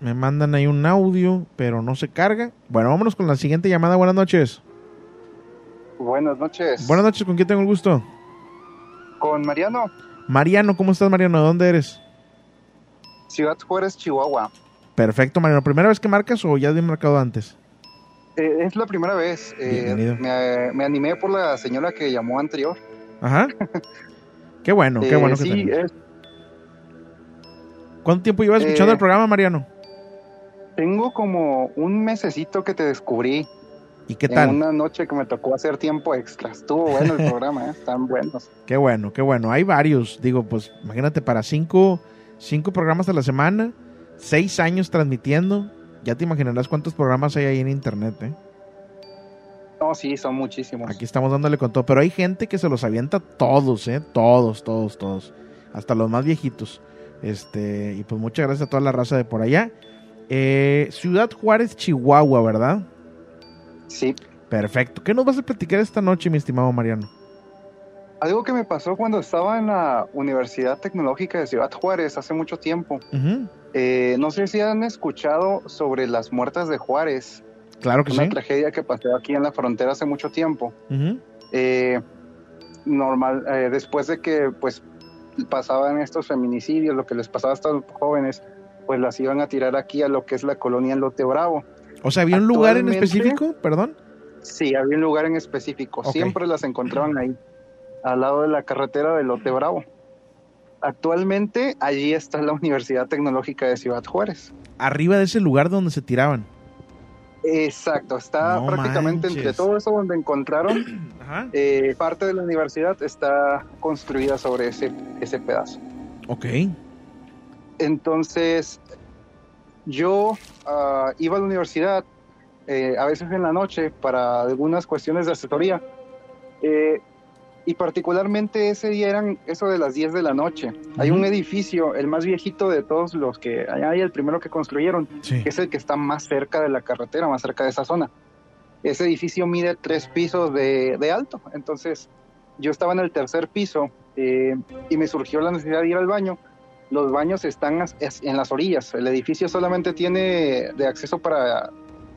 me mandan ahí un audio, pero no se carga. Bueno, vámonos con la siguiente llamada. Buenas noches. Buenas noches. Buenas noches, ¿con quién tengo el gusto? Con Mariano, Mariano, ¿cómo estás, Mariano? ¿De dónde eres? Ciudad Juárez, Chihuahua. Perfecto, Mariano. ¿Primera vez que marcas o ya había marcado antes? Eh, es la primera vez. eh, Bienvenido. me, me animé por la señora que llamó anterior. Ajá. Qué bueno, qué Eh, bueno que sí, es- ¿Cuánto tiempo llevas escuchando eh, el programa, Mariano? tengo como un mesecito que te descubrí. ¿Y qué tal? En una noche que me tocó hacer tiempo extra. Estuvo bueno el programa, ¿eh? están buenos. Qué bueno, qué bueno. Hay varios. Digo, pues imagínate, para cinco, cinco programas a la semana, seis años transmitiendo, ya te imaginarás cuántos programas hay ahí en internet, ¿eh? No, sí, son muchísimos. Aquí estamos dándole con todo. Pero hay gente que se los avienta todos, ¿eh? Todos, todos, todos. Hasta los más viejitos. Este, y pues muchas gracias a toda la raza de por allá. Eh, Ciudad Juárez, Chihuahua, ¿verdad? Sí. Perfecto. ¿Qué nos vas a platicar esta noche, mi estimado Mariano? Algo que me pasó cuando estaba en la Universidad Tecnológica de Ciudad Juárez hace mucho tiempo. Ujú. Eh, no sé si han escuchado sobre las muertas de Juárez. Claro que una sí. tragedia que pasó aquí en la frontera hace mucho tiempo. Eh, normal, eh, después de que pues pasaban estos feminicidios, lo que les pasaba a estos jóvenes, pues las iban a tirar aquí a lo que es la colonia Lote Bravo. O sea, ¿había un lugar en específico? Perdón. Sí, había un lugar en específico. Siempre las encontraban ahí, al lado de la carretera de Lote Bravo. Actualmente allí está la Universidad Tecnológica de Ciudad Juárez. Arriba de ese lugar donde se tiraban. Exacto, está No prácticamente manches. entre todo eso donde encontraron, eh, parte de la universidad está construida sobre ese, ese pedazo. Ok. Entonces, yo ah, iba a la universidad eh, a veces en la noche para algunas cuestiones de asesoría. eh, y particularmente ese día eran eso de las 10 de la noche. Hay un edificio, el más viejito de todos los que hay, el primero que construyeron, Sí. que es el que está más cerca de la carretera, más cerca de esa zona. Ese edificio mide tres pisos de, de alto. Entonces, yo estaba en el tercer piso eh, y me surgió la necesidad de ir al baño. Los baños están en las orillas. El edificio solamente tiene de acceso para,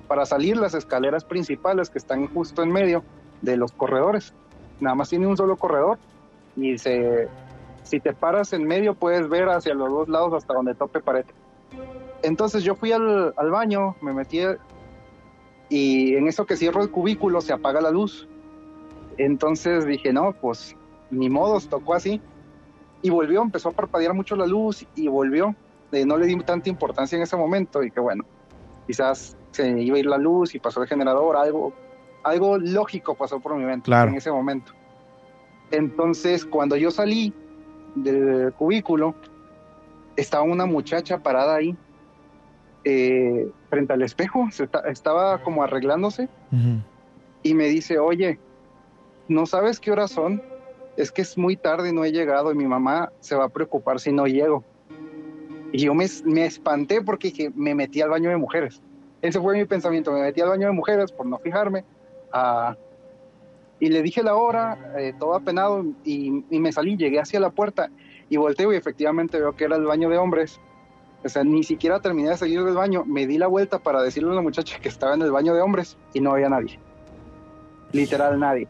para salir las escaleras principales que están justo en medio de los corredores. Nada más tiene un solo corredor y se, si te paras en medio puedes ver hacia los dos lados hasta donde tope pared. Entonces yo fui al, al baño, me metí y en eso que cierro el cubículo se apaga la luz. Entonces dije, no, pues ni modos, tocó así. Y volvió, empezó a parpadear mucho la luz y volvió. Eh, no le di tanta importancia en ese momento y que bueno, quizás se iba a ir la luz y pasó el generador, algo, algo lógico pasó por mi mente Claro. en ese momento. Entonces, cuando yo salí del cubículo, estaba una muchacha parada ahí, eh, frente al espejo, se estaba como arreglándose y me dice, oye, ¿no sabes qué horas son? Es que es muy tarde y no he llegado y mi mamá se va a preocupar si no llego. Y yo me, me espanté porque dije, me metí al baño de mujeres. Ese fue mi pensamiento, me metí al baño de mujeres por no fijarme. Ah, y le dije la hora, eh, todo apenado, y, y me salí, llegué hacia la puerta y volteo y efectivamente veo que era el baño de hombres. O sea, ni siquiera terminé de salir del baño, me di la vuelta para decirle a la muchacha que estaba en el baño de hombres y no había nadie. Literal nadie.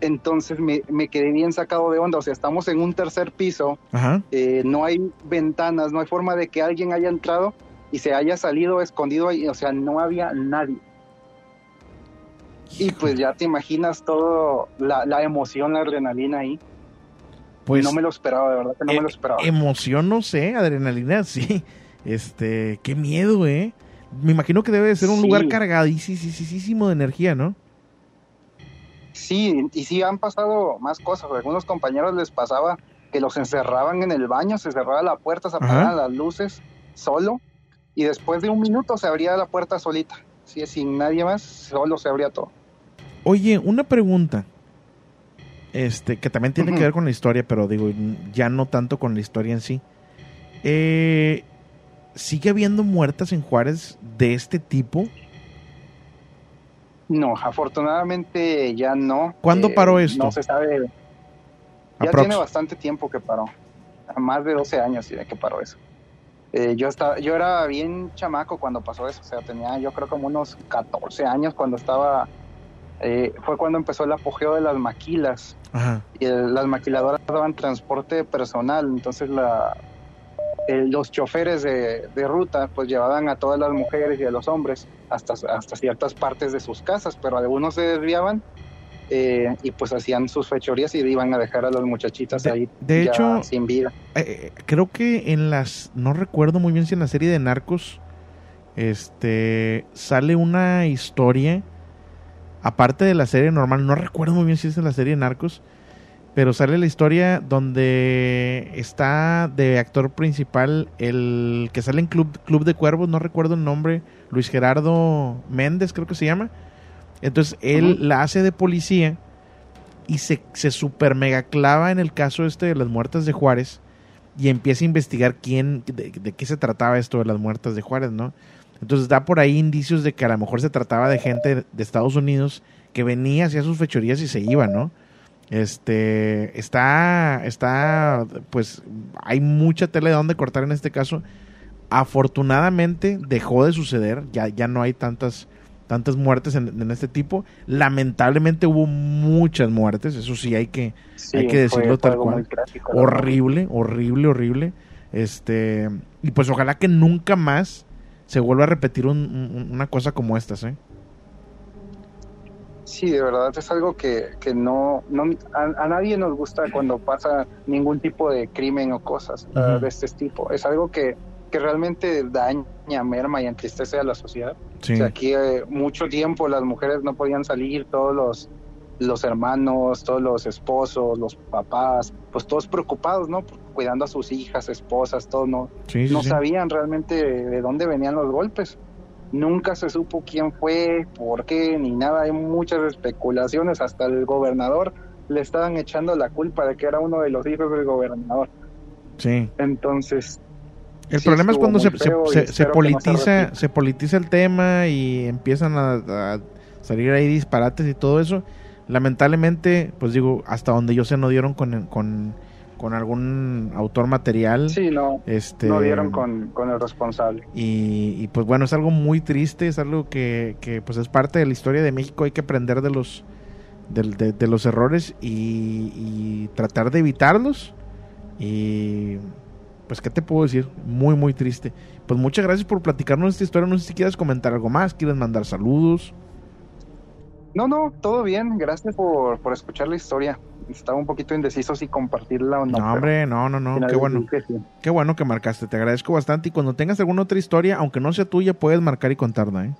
Entonces me, me quedé bien sacado de onda, o sea, estamos en un tercer piso, Ajá. eh, no hay ventanas, no hay forma de que alguien haya entrado y se haya salido escondido ahí, o sea, no había nadie. Y pues ya te imaginas todo, la, la emoción, la adrenalina ahí. Pues no me lo esperaba, de verdad que no me lo esperaba. emoción, no sé, adrenalina, sí. Este, qué miedo, ¿eh? Me imagino que debe de ser un Sí. lugar cargadísimo de energía, ¿no? Sí, y sí han pasado más cosas. A algunos compañeros les pasaba que los encerraban en el baño, se cerraba la puerta, se apagaban las luces solo y después de un minuto se abría la puerta solita. Sí, sin nadie más, solo se abría todo. Oye, una pregunta. Este, que también tiene que ver con la historia, pero digo, ya no tanto con la historia en sí. Eh, ¿Sigue habiendo muertas en Juárez de este tipo? No, afortunadamente ya no. ¿Cuándo Eh, paró esto? No se sabe. Ya Aprox. tiene bastante tiempo que paró. A Más de 12 años que paró eso. Eh, yo estaba, yo era bien chamaco cuando pasó eso, o sea, tenía yo creo como unos 14 años cuando estaba, eh, fue cuando empezó el apogeo de las maquilas Ajá. y el- las maquiladoras daban transporte personal, entonces la, eh, los choferes de, de ruta pues llevaban a todas las mujeres y a los hombres hasta, hasta ciertas partes de sus casas, pero algunos se desviaban eh, y pues hacían sus fechorías y iban a dejar a las muchachitas ahí de ya hecho, sin vida. Eh, creo que en las, no recuerdo muy bien si en la serie de Narcos, este, sale una historia, aparte de la serie normal, no recuerdo muy bien si es en la serie de Narcos, pero sale la historia donde está de actor principal el que sale en Club, Club de Cuervos, no recuerdo el nombre, Luis Gerardo Méndez creo que se llama. Entonces él la hace de policía y se, se super mega clava en el caso este de las muertes de Juárez y empieza a investigar quién, de, de qué se trataba esto de las muertes de Juárez, ¿no? Entonces da por ahí indicios de que a lo mejor se trataba de gente de Estados Unidos que venía, hacía sus fechorías y se iba, ¿no? Este, está, está, pues hay mucha tela de donde cortar en este caso. Afortunadamente dejó de suceder, ya, ya no hay tantas, tantas muertes en, en este tipo. Lamentablemente hubo muchas muertes, eso sí hay que, Sí, hay que decirlo fue tal cual. horrible, horrible, horrible. Este, y pues ojalá que nunca más se vuelva a repetir un- un- una cosa como estas, ¿eh? Sí, de verdad es algo que, que no, no a, a nadie nos gusta cuando pasa ningún tipo de crimen o cosas uh, de este tipo. Es algo que, que realmente daña, merma y entristece a la sociedad. Sí. O sea, aquí eh, mucho tiempo las mujeres no podían salir, todos los, los hermanos, todos los esposos, los papás, pues todos preocupados, ¿no? Cuidando a sus hijas, esposas, todos no, Sí, sí, no sabían realmente de dónde venían los golpes. Nunca se supo quién fue, por qué, ni nada. Hay muchas especulaciones. Hasta el gobernador le estaban echando la culpa de que era uno de los hijos del gobernador. Sí. Entonces, El sí problema es cuando se, se, se- no politiza, se politiza el tema y empiezan a, a salir ahí disparates y todo eso. Lamentablemente, pues digo, hasta donde yo sé no dieron con, con, con algún autor material. Sí, no, Este, no dieron con, con el responsable. Y, y, pues bueno, es algo muy triste, es algo que, que, pues es parte de la historia de México, hay que aprender de los de los errores y, y tratar de evitarlos. Y pues, ¿qué te puedo decir? Muy, muy triste. Pues muchas gracias por platicarnos esta historia. No sé si quieres comentar algo más, quieres mandar saludos. No, no, todo bien. Gracias por, por escuchar la historia. Estaba un poquito indeciso si compartirla o no. No, hombre, no, no, no. Qué bueno. Qué bueno que marcaste. Te agradezco bastante. Y cuando tengas alguna otra historia, aunque no sea tuya, puedes marcar y contarla, ¿eh?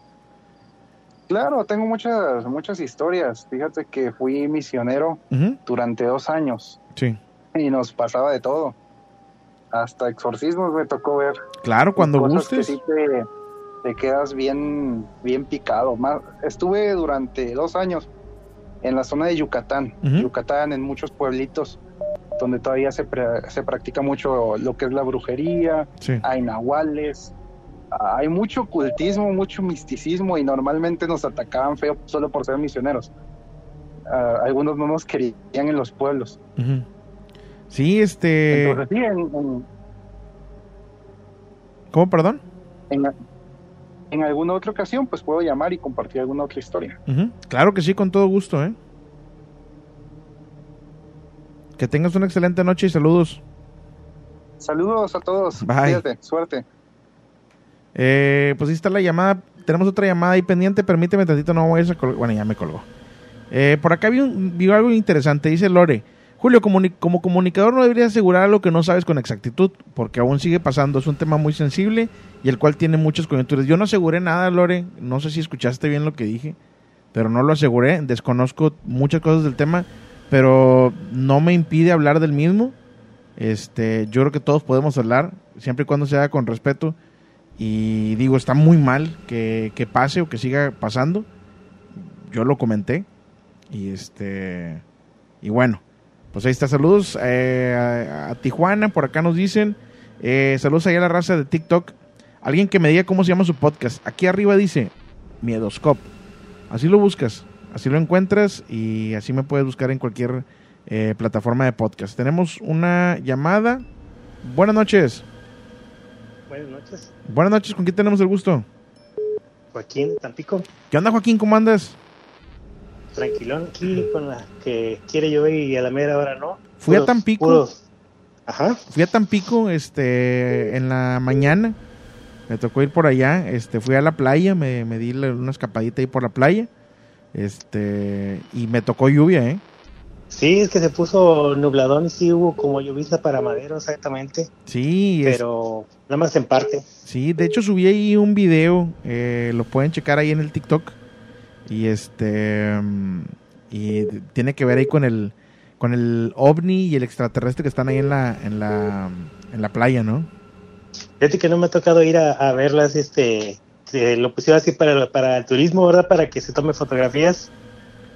Claro, tengo muchas, muchas historias. Fíjate que fui misionero durante dos años Sí. y nos pasaba de todo. Hasta exorcismos me tocó ver. Claro, cuando Cosas que gustes. sí te, te quedas bien, bien picado. Más, estuve durante dos años en la zona de Yucatán. Yucatán, en muchos pueblitos donde todavía se, se practica mucho lo que es la brujería, Sí. hay nahuales, hay mucho ocultismo, mucho misticismo y normalmente nos atacaban feo solo por ser misioneros. Ah, algunos no nos querían en los pueblos. Sí, este. Entonces, sí, en, en- ¿Cómo, perdón? en, en alguna otra ocasión, pues puedo llamar y compartir alguna otra historia. Claro que sí, con todo gusto, ¿eh? Que tengas una excelente noche y saludos. Saludos a todos. Bye. Cuídate, suerte. Eh, pues ahí está la llamada. Tenemos otra llamada ahí pendiente. Permíteme tantito, no voy a colgar. Bueno, ya me colgó. Eh, por acá vi, un- vi algo interesante. Dice Lore. Julio, como comunicador no deberías asegurar lo que no sabes con exactitud, porque aún sigue pasando. Es un tema muy sensible y el cual tiene muchas coyunturas. Yo no aseguré nada, Lore. No sé si escuchaste bien lo que dije, pero no lo aseguré. Desconozco muchas cosas del tema, pero no me impide hablar del mismo. Este, yo creo que todos podemos hablar, siempre y cuando se haga con respeto. Y digo, está muy mal que, que pase o que siga pasando. Yo lo comenté. Y este. Y bueno, pues ahí está. Saludos eh, a, a Tijuana. Por acá nos dicen. eh, saludos allá a la raza de TikTok. Alguien que me diga cómo se llama su podcast. Aquí arriba dice Miedoscop. Así lo buscas. Así lo encuentras. Y así me puedes buscar en cualquier eh, plataforma de podcast. Tenemos una llamada. Buenas noches. Buenas noches, Buenas noches. ¿Con quién tenemos el gusto? Joaquín Tampico. ¿Qué onda, Joaquín? ¿Cómo andas? Tranquilón aquí con la que quiere llover y a la mera hora no. Fui a Tampico. puros- Ajá. Fui a Tampico este, en la mañana. Me tocó ir por allá. Este, fui a la playa. Me, me di una escapadita ahí por la playa. Este, y me tocó lluvia, ¿eh? Sí, es que se puso nubladón y sí hubo como llovizna para madero exactamente, Sí, es- pero nada más en parte. sí. De hecho, subí ahí un video. eh, lo pueden checar ahí en el TikTok. Y este. mm, Y tiene que ver ahí con el. Con el ovni y el extraterrestre que están ahí en la, en la, en la playa, ¿no? Fíjate que no me ha tocado ir a, a verlas, este, eh, lo pusieron así para, para el turismo, ¿verdad? Para que se tome fotografías.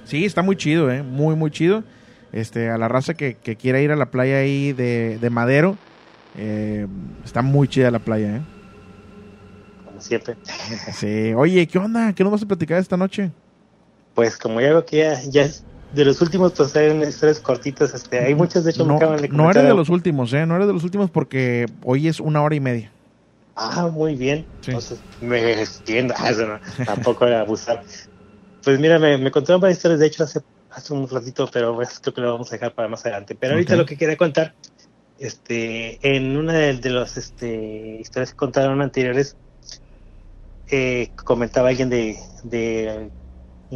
Sí, está muy chido, ¿eh? Muy, muy chido. Este, a la raza que, que quiera ir a la playa ahí de, de Madero, eh, está muy chida la playa, ¿eh? Como siempre. Sí. Oye, ¿qué onda? ¿Qué nos vas a platicar esta noche? Pues como ya veo que ya, ya es de los últimos, pues hay historias cortitas, este, hay muchas de hecho me No, acaban de no eres de los últimos, ¿eh? No eres de los últimos porque hoy es una hora y media. Ah, muy bien. Entonces, me extiendo. Ah, eso no, tampoco era abusar. Pues mira, me, me contaron varias historias, de hecho, hace, hace un ratito, pero pues, creo que lo vamos a dejar para más adelante. Pero ahorita lo que quería contar este, en una de, de las este, historias que contaron anteriores, eh, comentaba alguien de, de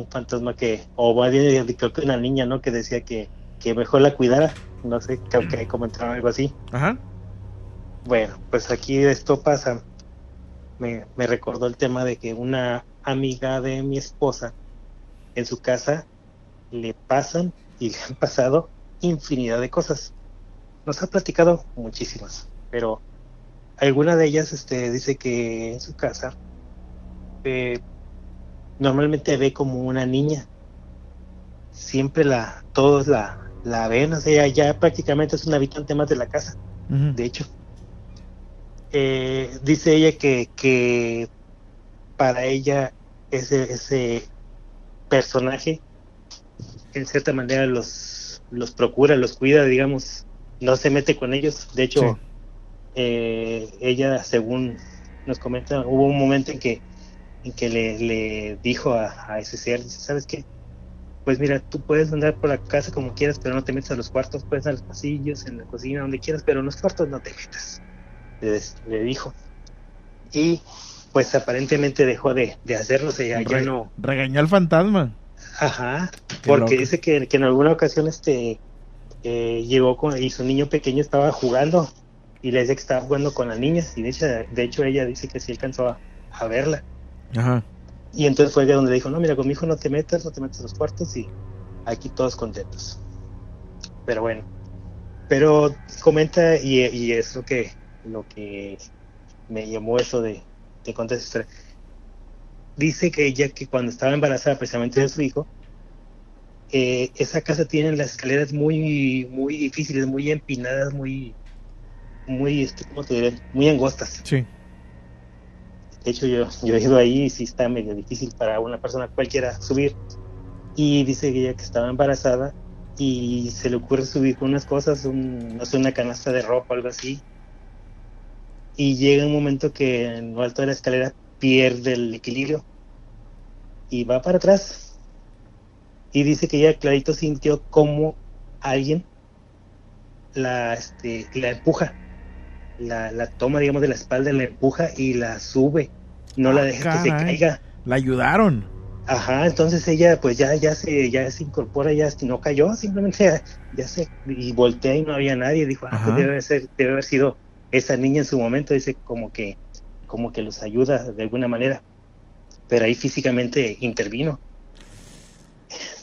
un fantasma que, o de- creo que una niña, ¿no? Que decía que, que mejor la cuidara. No sé, creo que comentaron algo así. Ajá. Bueno, pues aquí esto pasa. Me, me recordó el tema de que una amiga de mi esposa en su casa le pasan y le han pasado infinidad de cosas. Nos ha platicado muchísimas, pero alguna de ellas este, dice que en su casa eh, normalmente ve como una niña. Siempre la, todos la, la ven, o sea, ya prácticamente es un habitante más de la casa de hecho. Eh, dice ella que, que para ella ese, ese personaje en cierta manera los, los procura, los cuida, digamos, no se mete con ellos. De hecho, Sí. eh, ella, según nos comenta, hubo un momento en que, en que le, le dijo a, a ese ser, dice, ¿sabes qué? Pues mira, tú puedes andar por la casa como quieras, pero no te metas a los cuartos, puedes a los pasillos, en la cocina, donde quieras, pero en los cuartos no te metas. Le, le dijo. Y pues aparentemente dejó de, de hacerlo, o sea, ya Re- no, Regañó al fantasma. Ajá, porque dice que, que en alguna ocasión este eh, llegó con y su niño pequeño estaba jugando y le decía que estaba jugando con la niña y de hecho, de hecho ella dice que sí alcanzó a, a verla Ajá. y entonces fue de donde le dijo no mira con mi hijo no te metas no te metas a los cuartos y aquí todos contentos pero bueno pero comenta y, y es lo que lo que me llamó eso de, de contar esa historia dice que ella que cuando estaba embarazada precisamente de su hijo, eh, esa casa tiene las escaleras muy, muy difíciles, muy empinadas, muy, muy, este, ¿cómo te diré? Muy angostas. Sí. De hecho, yo, yo he ido ahí y sí está medio difícil para una persona cualquiera subir. Y dice que ella que estaba embarazada y se le ocurre subir con unas cosas, un, no sé, una canasta de ropa, algo así. Y llega un momento que en lo alto de la escalera pierde el equilibrio y va para atrás. Y dice que ella clarito sintió como alguien la, este, la empuja, la, la toma, digamos, de la espalda, la empuja y la sube. No la Ah, deja que se caray. caiga. La ayudaron. Ajá, entonces ella pues ya ya se ya se incorpora, ya no cayó, simplemente ya, ya se y voltea y no había nadie, dijo, ah, pues debe ser debe haber sido esa niña en su momento, dice como que como que los ayuda de alguna manera. Pero ahí físicamente intervino.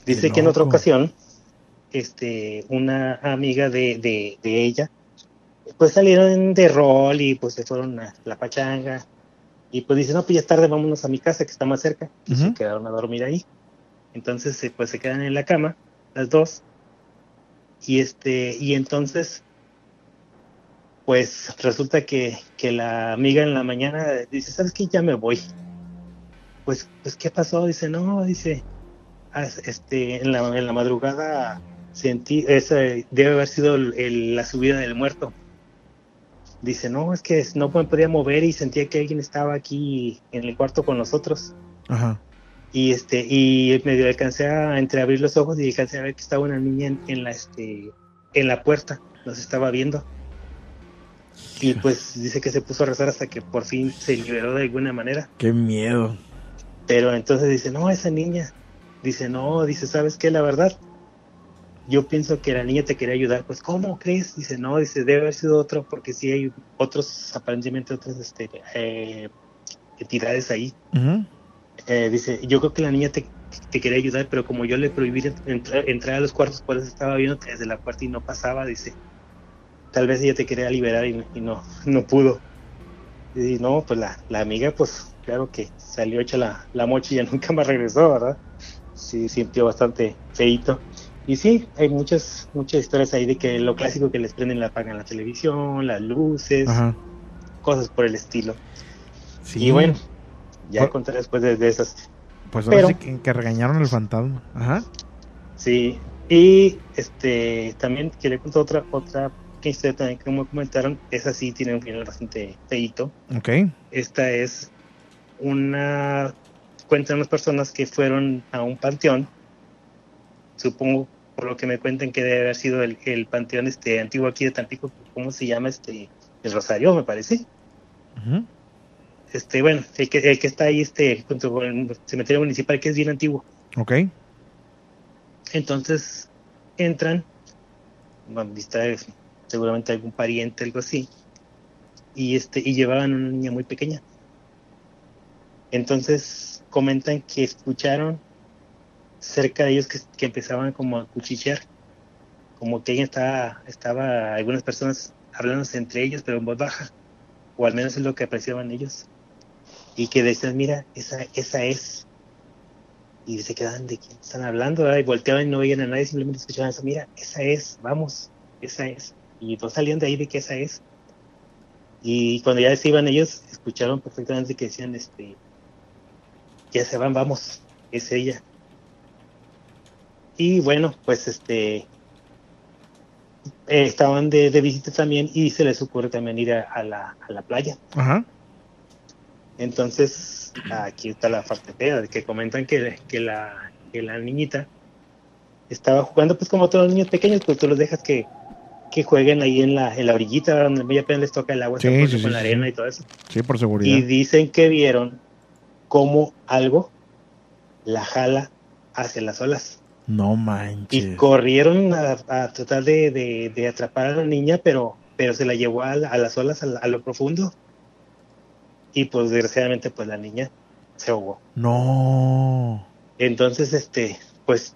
Dice que en otra ocasión este una amiga de, de, de ella pues salieron de rol y pues se fueron a la pachanga y pues dice, no, pues ya es tarde, vámonos a mi casa que está más cerca. Y se Ujú. quedaron a dormir ahí. Entonces, eh, pues se quedan en la cama, las dos. Y este, y entonces, pues resulta que, que la amiga en la mañana dice, ¿sabes qué? Ya me voy. Pues, pues, ¿qué pasó? Dice, no, dice, "ah, este, en la, en la madrugada sentí, esa debe haber sido el- el- la subida del muerto. Dice, no, es que no me podía mover y sentía que alguien estaba aquí en el cuarto con nosotros. Ajá. Y este, y medio alcancé a entreabrir los ojos y alcancé a ver que estaba una niña en, en la este, en la puerta, nos estaba viendo. Y pues dice que se puso a rezar hasta que por fin se liberó de alguna manera. Qué miedo. Pero entonces dice, no, esa niña. Dice, no, dice, ¿sabes qué? La verdad, yo pienso que la niña te quería ayudar. Pues, ¿cómo crees? Dice, no, dice, debe haber sido otro, porque sí hay otros, aparentemente otras este, eh, entidades ahí. Eh, dice, yo creo que la niña te, te quería ayudar, pero como yo le prohibí entrar, entrar a los cuartos, eso estaba viéndote desde la puerta y no pasaba, dice. Tal vez ella te quería liberar y, y no, no pudo. Y no, pues la, la amiga, pues claro que salió hecha la, la mocha y ya nunca más regresó, ¿verdad? Sí, sintió bastante feito. Y sí, hay muchas, muchas historias ahí de que lo clásico que les prenden la apagan la televisión, las luces, Ajá. cosas por el estilo. Sí. Y bueno, ya contaré después de, de esas. Pues ahora Pero- sí que, que regañaron al fantasma. Ajá. Sí, y este también quería contar otra otra que historia también que me comentaron, esa sí tiene un final bastante feito. Ok. Esta es una cuentan unas personas que fueron a un panteón, supongo por lo que me cuentan que debe haber sido el, el panteón este antiguo aquí de Tampico, ¿cómo se llama? este El Rosario, me parece. Este, bueno, el que, el que está ahí este junto con el cementerio municipal que es bien antiguo. Ok. Entonces entran, van a distraer seguramente algún pariente, algo así, y este y llevaban una niña muy pequeña. Entonces comentan que escucharon cerca de ellos que, que empezaban como a cuchichear, como que alguien estaba, estaba, algunas personas hablándose entre ellos, pero en voz baja, o al menos es lo que apreciaban ellos, y que decían, mira, esa, esa es, y se quedaban de quién están hablando, ¿verdad? y volteaban y no veían a nadie, simplemente escuchaban eso, mira, esa es, vamos, esa es, y no salían de ahí de que esa es, y cuando ya se iban ellos, escucharon perfectamente que decían, este, ya se van, vamos, es ella. Y bueno, pues este, eh, estaban de, de visita también y se les ocurre también ir a, a la, a la playa. Ajá. Entonces, aquí está la parte fea, de que comentan que, que, la, que la niñita estaba jugando pues como todos los niños pequeños, pues tú los dejas que, que jueguen ahí en la, en la orillita, donde apenas les toca el agua, Sí, con sí, la arena y todo eso. Sí, por seguridad. Y dicen que vieron cómo algo la jala hacia las olas. No manches. Y corrieron a, a tratar de, de- de atrapar a la niña, pero, pero se la llevó a, a las olas, a, a lo profundo. Y pues desgraciadamente pues la niña se ahogó. No. Entonces, este, pues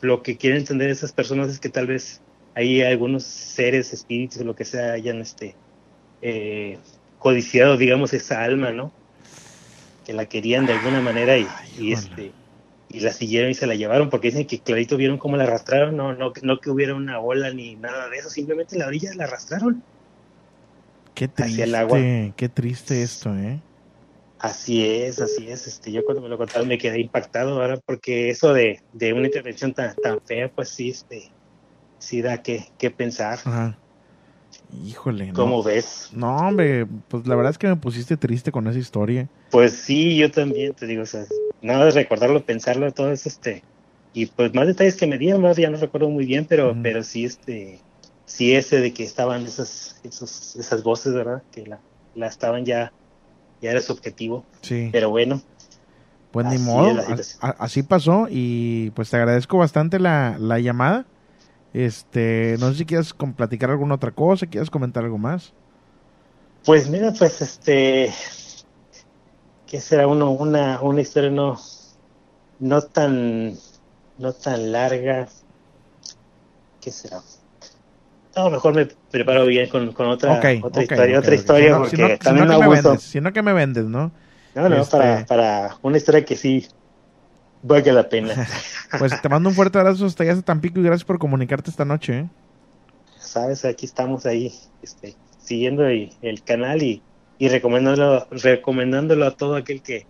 lo que quieren entender esas personas es que tal vez hay algunos seres, espíritus, lo que sea, hayan este eh, codiciado, digamos, esa alma, ¿no? Que la querían de alguna manera y, y este y la siguieron y se la llevaron porque dicen que clarito vieron cómo la arrastraron, no, no, no que hubiera una ola ni nada de eso, simplemente en la orilla la arrastraron. Qué Hacia triste. el agua. Qué triste esto, ¿eh? Así es, así es. Este, yo cuando me lo contaron me quedé impactado ahora porque eso de, de una intervención tan, tan fea, pues sí, este, sí da que, que pensar. Ajá. Híjole. no. ¿Cómo ves? No, hombre, pues la verdad es que me pusiste triste con esa historia. Pues sí, yo también te digo, o sea, nada de recordarlo, pensarlo, todo eso, este, y pues más detalles que me dieron, más ya no recuerdo muy bien, pero, pero sí, este, sí ese de que estaban esas, esos, esas voces, ¿verdad? Que la, la estaban ya, ya era su objetivo. Sí. Pero bueno, Pues ni modo, así pasó y pues te agradezco bastante la, la llamada. Este, no sé si quieres platicar alguna otra cosa, quieres comentar algo más. Pues mira, pues este, ¿qué será uno? Una, una historia no, no tan, no tan larga. ¿Qué será? No, mejor me preparo bien con, con otra, historia, otra historia, Si no- porque si no- si también no me que vendes, si no que me vendes, ¿no? No, no, Este, para, para una historia que sí valga la pena. Pues te mando un fuerte abrazo hasta allá hasta Tampico y gracias por comunicarte esta noche. ¿eh? Sabes, aquí estamos ahí, este, siguiendo el, el canal y, y recomendándolo, recomendándolo a todo aquel que,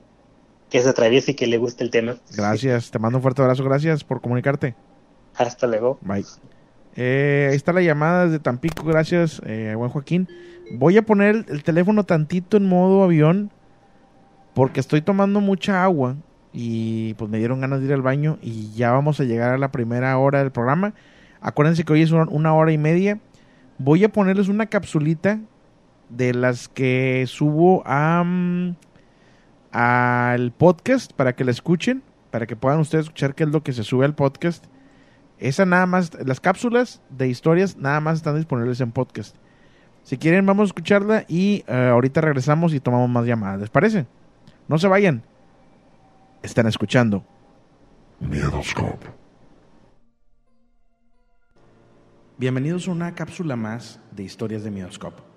que se atraviese y que le guste el tema. Gracias, te mando un fuerte abrazo, gracias por comunicarte. Hasta luego. Bye. Eh, ahí está la llamada desde Tampico, gracias, eh, buen Joaquín. Voy a poner el, el teléfono tantito en modo avión porque estoy tomando mucha agua y pues me dieron ganas de ir al baño y ya vamos a llegar a la primera hora del programa. Acuérdense que hoy es una hora y media. Voy a ponerles una capsulita de las que subo a, mm, al podcast para que la escuchen, para que puedan ustedes escuchar qué es lo que se sube al podcast. Esa nada más, las cápsulas de historias nada más están disponibles en podcast. Si quieren, vamos a escucharla y eh, ahorita regresamos y tomamos más llamadas. ¿Les parece? No se vayan. Están escuchando. Miedoscope. Bienvenidos a una cápsula más de historias de Miedoscope.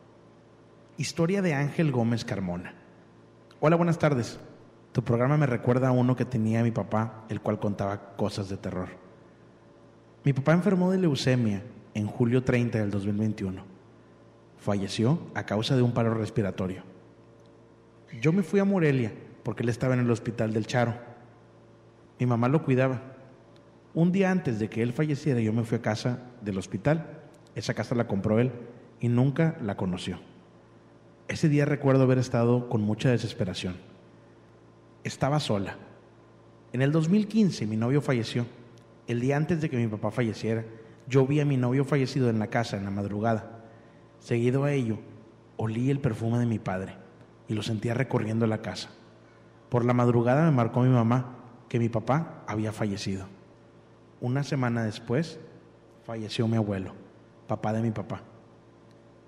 Historia de Ángel Gómez Carmona. Hola, buenas tardes. Tu programa me recuerda a uno que tenía mi papá, el cual contaba cosas de terror. Mi papá enfermó de leucemia en julio 30 del 2021. Falleció a causa de un paro respiratorio. Yo me fui a Morelia porque él estaba en el hospital del Charo. Mi mamá lo cuidaba. Un día antes de que él falleciera, yo me fui a casa del hospital. Esa casa la compró él y nunca la conoció. Ese día recuerdo haber estado con mucha desesperación. Estaba sola. En el 2015 mi novio falleció El día antes de que mi papá falleciera, yo vi a mi novio fallecido en la casa en la madrugada. Seguido a ello, olí el perfume de mi padre y lo sentía recorriendo la casa. Por la madrugada me marcó mi mamá que mi papá había fallecido. Una semana después, falleció mi abuelo, papá de mi papá.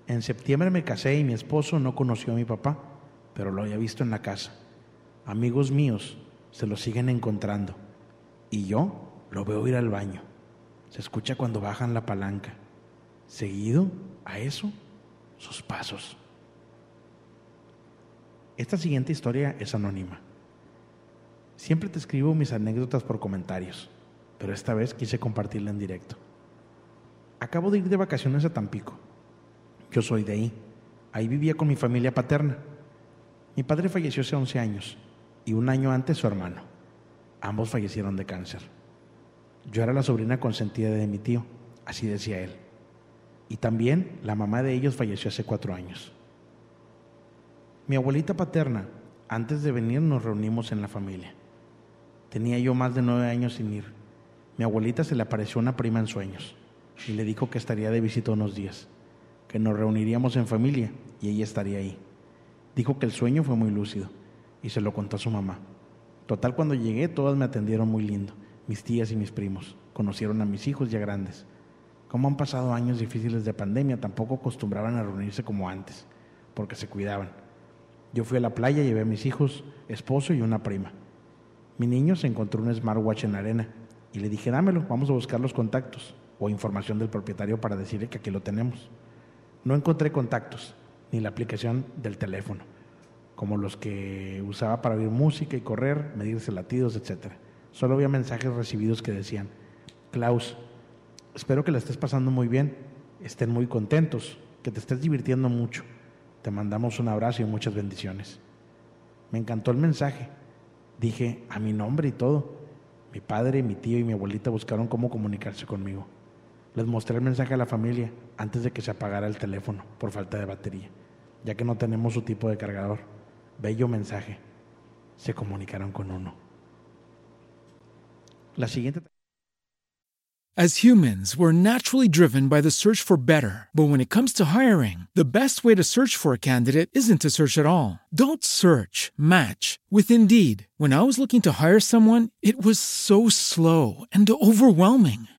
En septiembre me casé y mi esposo no conoció a mi papá, pero lo había visto en la casa. Amigos míos se lo siguen encontrando y yo lo veo ir al baño. Se escucha cuando bajan la palanca. Seguido a eso, sus pasos. Esta siguiente historia es anónima. Siempre te escribo mis anécdotas por comentarios, pero esta vez quise compartirla en directo. Acabo de ir de vacaciones a Tampico. Yo soy de ahí. Ahí vivía con mi familia paterna. Mi padre falleció hace 11 años y un año antes su hermano. Ambos fallecieron de cáncer. Yo era la sobrina consentida de mi tío, así decía él. Y también la mamá de ellos falleció hace cuatro años. Mi abuelita paterna, antes de venir nos reunimos en la familia. Tenía yo más de nueve años sin ir. Mi abuelita se le apareció una prima en sueños y le dijo que estaría de visita unos días, nos reuniríamos en familia y ella estaría ahí. Dijo que el sueño fue muy lúcido y se lo contó a su mamá. Total, cuando llegué todas me atendieron muy lindo mis tías y mis primos. Conocieron a mis hijos ya grandes. Como han pasado años difíciles de pandemia, tampoco acostumbraban a reunirse como antes, porque se cuidaban. Yo fui a la playa, llevé a mis hijos, esposo y una prima. Mi niño se encontró un smartwatch en la arena y le dije, dámelo, vamos a buscar los contactos o información del propietario para decirle que aquí lo tenemos. No encontré contactos ni la aplicación del teléfono, como los que usaba para oír música y correr, medirse latidos, etcétera. Solo había mensajes recibidos que decían, Klaus, espero que la estés pasando muy bien, estén muy contentos, que te estés divirtiendo mucho. Te mandamos un abrazo y muchas bendiciones. Me encantó el mensaje. Dije a mi nombre y todo. Mi padre, mi tío y mi abuelita buscaron cómo comunicarse conmigo. Les mostré el mensaje a la familia antes de que se apagara el teléfono por falta de batería, ya que no tenemos su tipo de cargador. Bello mensaje. Se comunicaron con uno. La siguiente. As humans, we're naturally driven by the search for better. But when it comes to hiring, the best way to search for a candidate isn't to search at all. Don't search, match with Indeed. When I was looking to hire someone, it was so slow and overwhelming.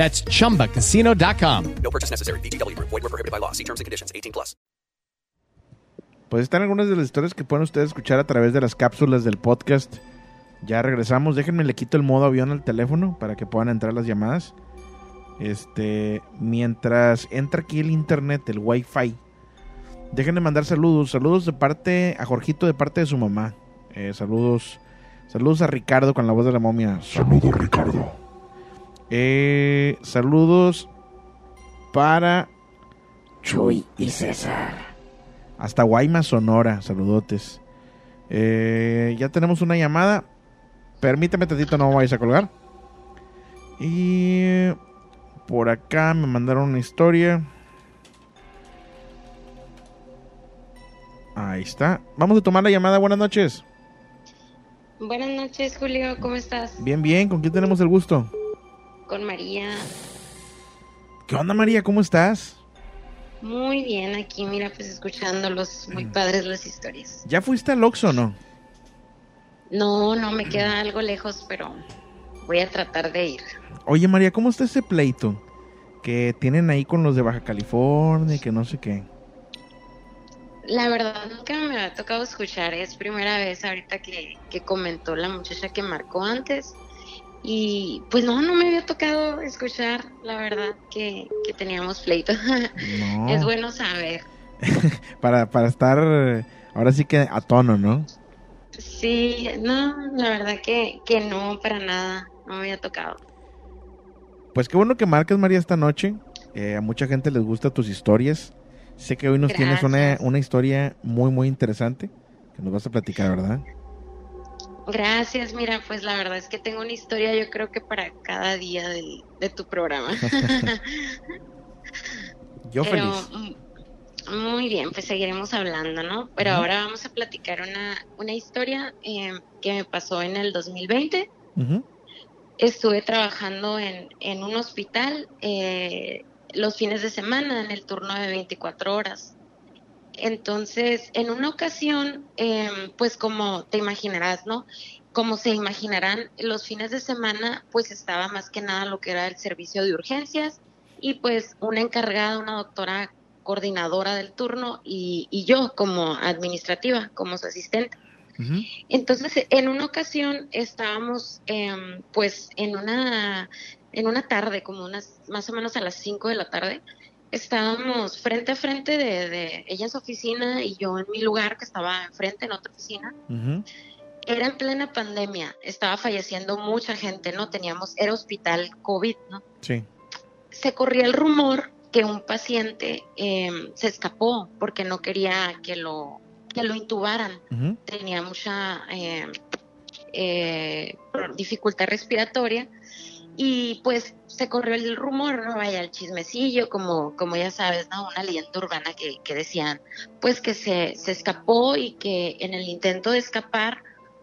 That's chumbacasino.com. No purchase necessary. BGW. Void were prohibited by law. See terms and conditions. 18 plus. Pues están algunas de las historias que pueden ustedes escuchar a través de las cápsulas del podcast. Ya regresamos. Déjenme le quito el modo avión al teléfono para que puedan entrar las llamadas. Este, mientras entra aquí el internet, el wifi. Déjenme mandar saludos. Saludos de parte a Jorgito de parte de su mamá. Eh, saludos. Saludos a Ricardo con la voz de la momia. Saludos, Ricardo. Eh, saludos para Chuy y César. Hasta Guaymas, Sonora. Saludotes. Eh, ya tenemos una llamada. Permítame tantito, no vayas a colgar. Y por acá me mandaron una historia. Ahí está. Vamos a tomar la llamada. Buenas noches. Buenas noches, Julio. ¿Cómo estás? Bien, bien. ¿Con quién tenemos el gusto? Con María. ¿Qué onda, María? ¿Cómo estás? Muy bien, aquí mira, pues escuchándolos, muy padres las historias. ¿Ya fuiste al Oxxo o no? No, no, me queda algo lejos, pero voy a tratar de ir. Oye, María, ¿cómo está ese pleito que tienen ahí con los de Baja California y que no sé qué? La verdad nunca me ha tocado escuchar, es primera vez ahorita que, que comentó la muchacha que marcó antes. Y pues no, no me había tocado escuchar, la verdad, que, que teníamos pleito. No. es bueno saber. para, para estar ahora sí que a tono, ¿no? Sí, no, la verdad que, que no, para nada, no me había tocado. Pues qué bueno que marques, María, esta noche. Eh, a mucha gente les gusta tus historias. Sé que hoy nos tienes una, una historia muy, muy interesante que nos vas a platicar, ¿verdad? Gracias, mira, pues la verdad es que tengo una historia yo creo que para cada día del- de tu programa. Yo Pero, feliz. mm, Muy bien, pues seguiremos hablando, ¿no? Pero ahora vamos a platicar una, una historia eh, que me pasó en el 2020. Ujú. Estuve trabajando en, en un hospital eh, los fines de semana en el turno de 24 horas. Entonces, en una ocasión, eh, pues como te imaginarás, ¿no? Como se imaginarán, los fines de semana, pues estaba más que nada lo que era el servicio de urgencias y pues una encargada, una doctora coordinadora del turno y, y yo como administrativa, como su asistente. Entonces, en una ocasión estábamos, em, pues, en una, en una tarde, como unas, más o menos a las 5 de la tarde, estábamos frente a frente de, de ella en su oficina y yo en mi lugar, que estaba enfrente en otra oficina. Era en plena pandemia, estaba falleciendo mucha gente, ¿no? Teníamos, era hospital COVID, ¿no? Sí. se corría el rumor que un paciente em, se escapó porque no quería que lo, que lo intubaran. Tenía mucha em, eh, dificultad respiratoria y pues se corrió el rumor, no vaya el chismecillo, como, como ya sabes, ¿no? Una leyenda urbana que, que decían, pues que se, se escapó y que en el intento de escapar,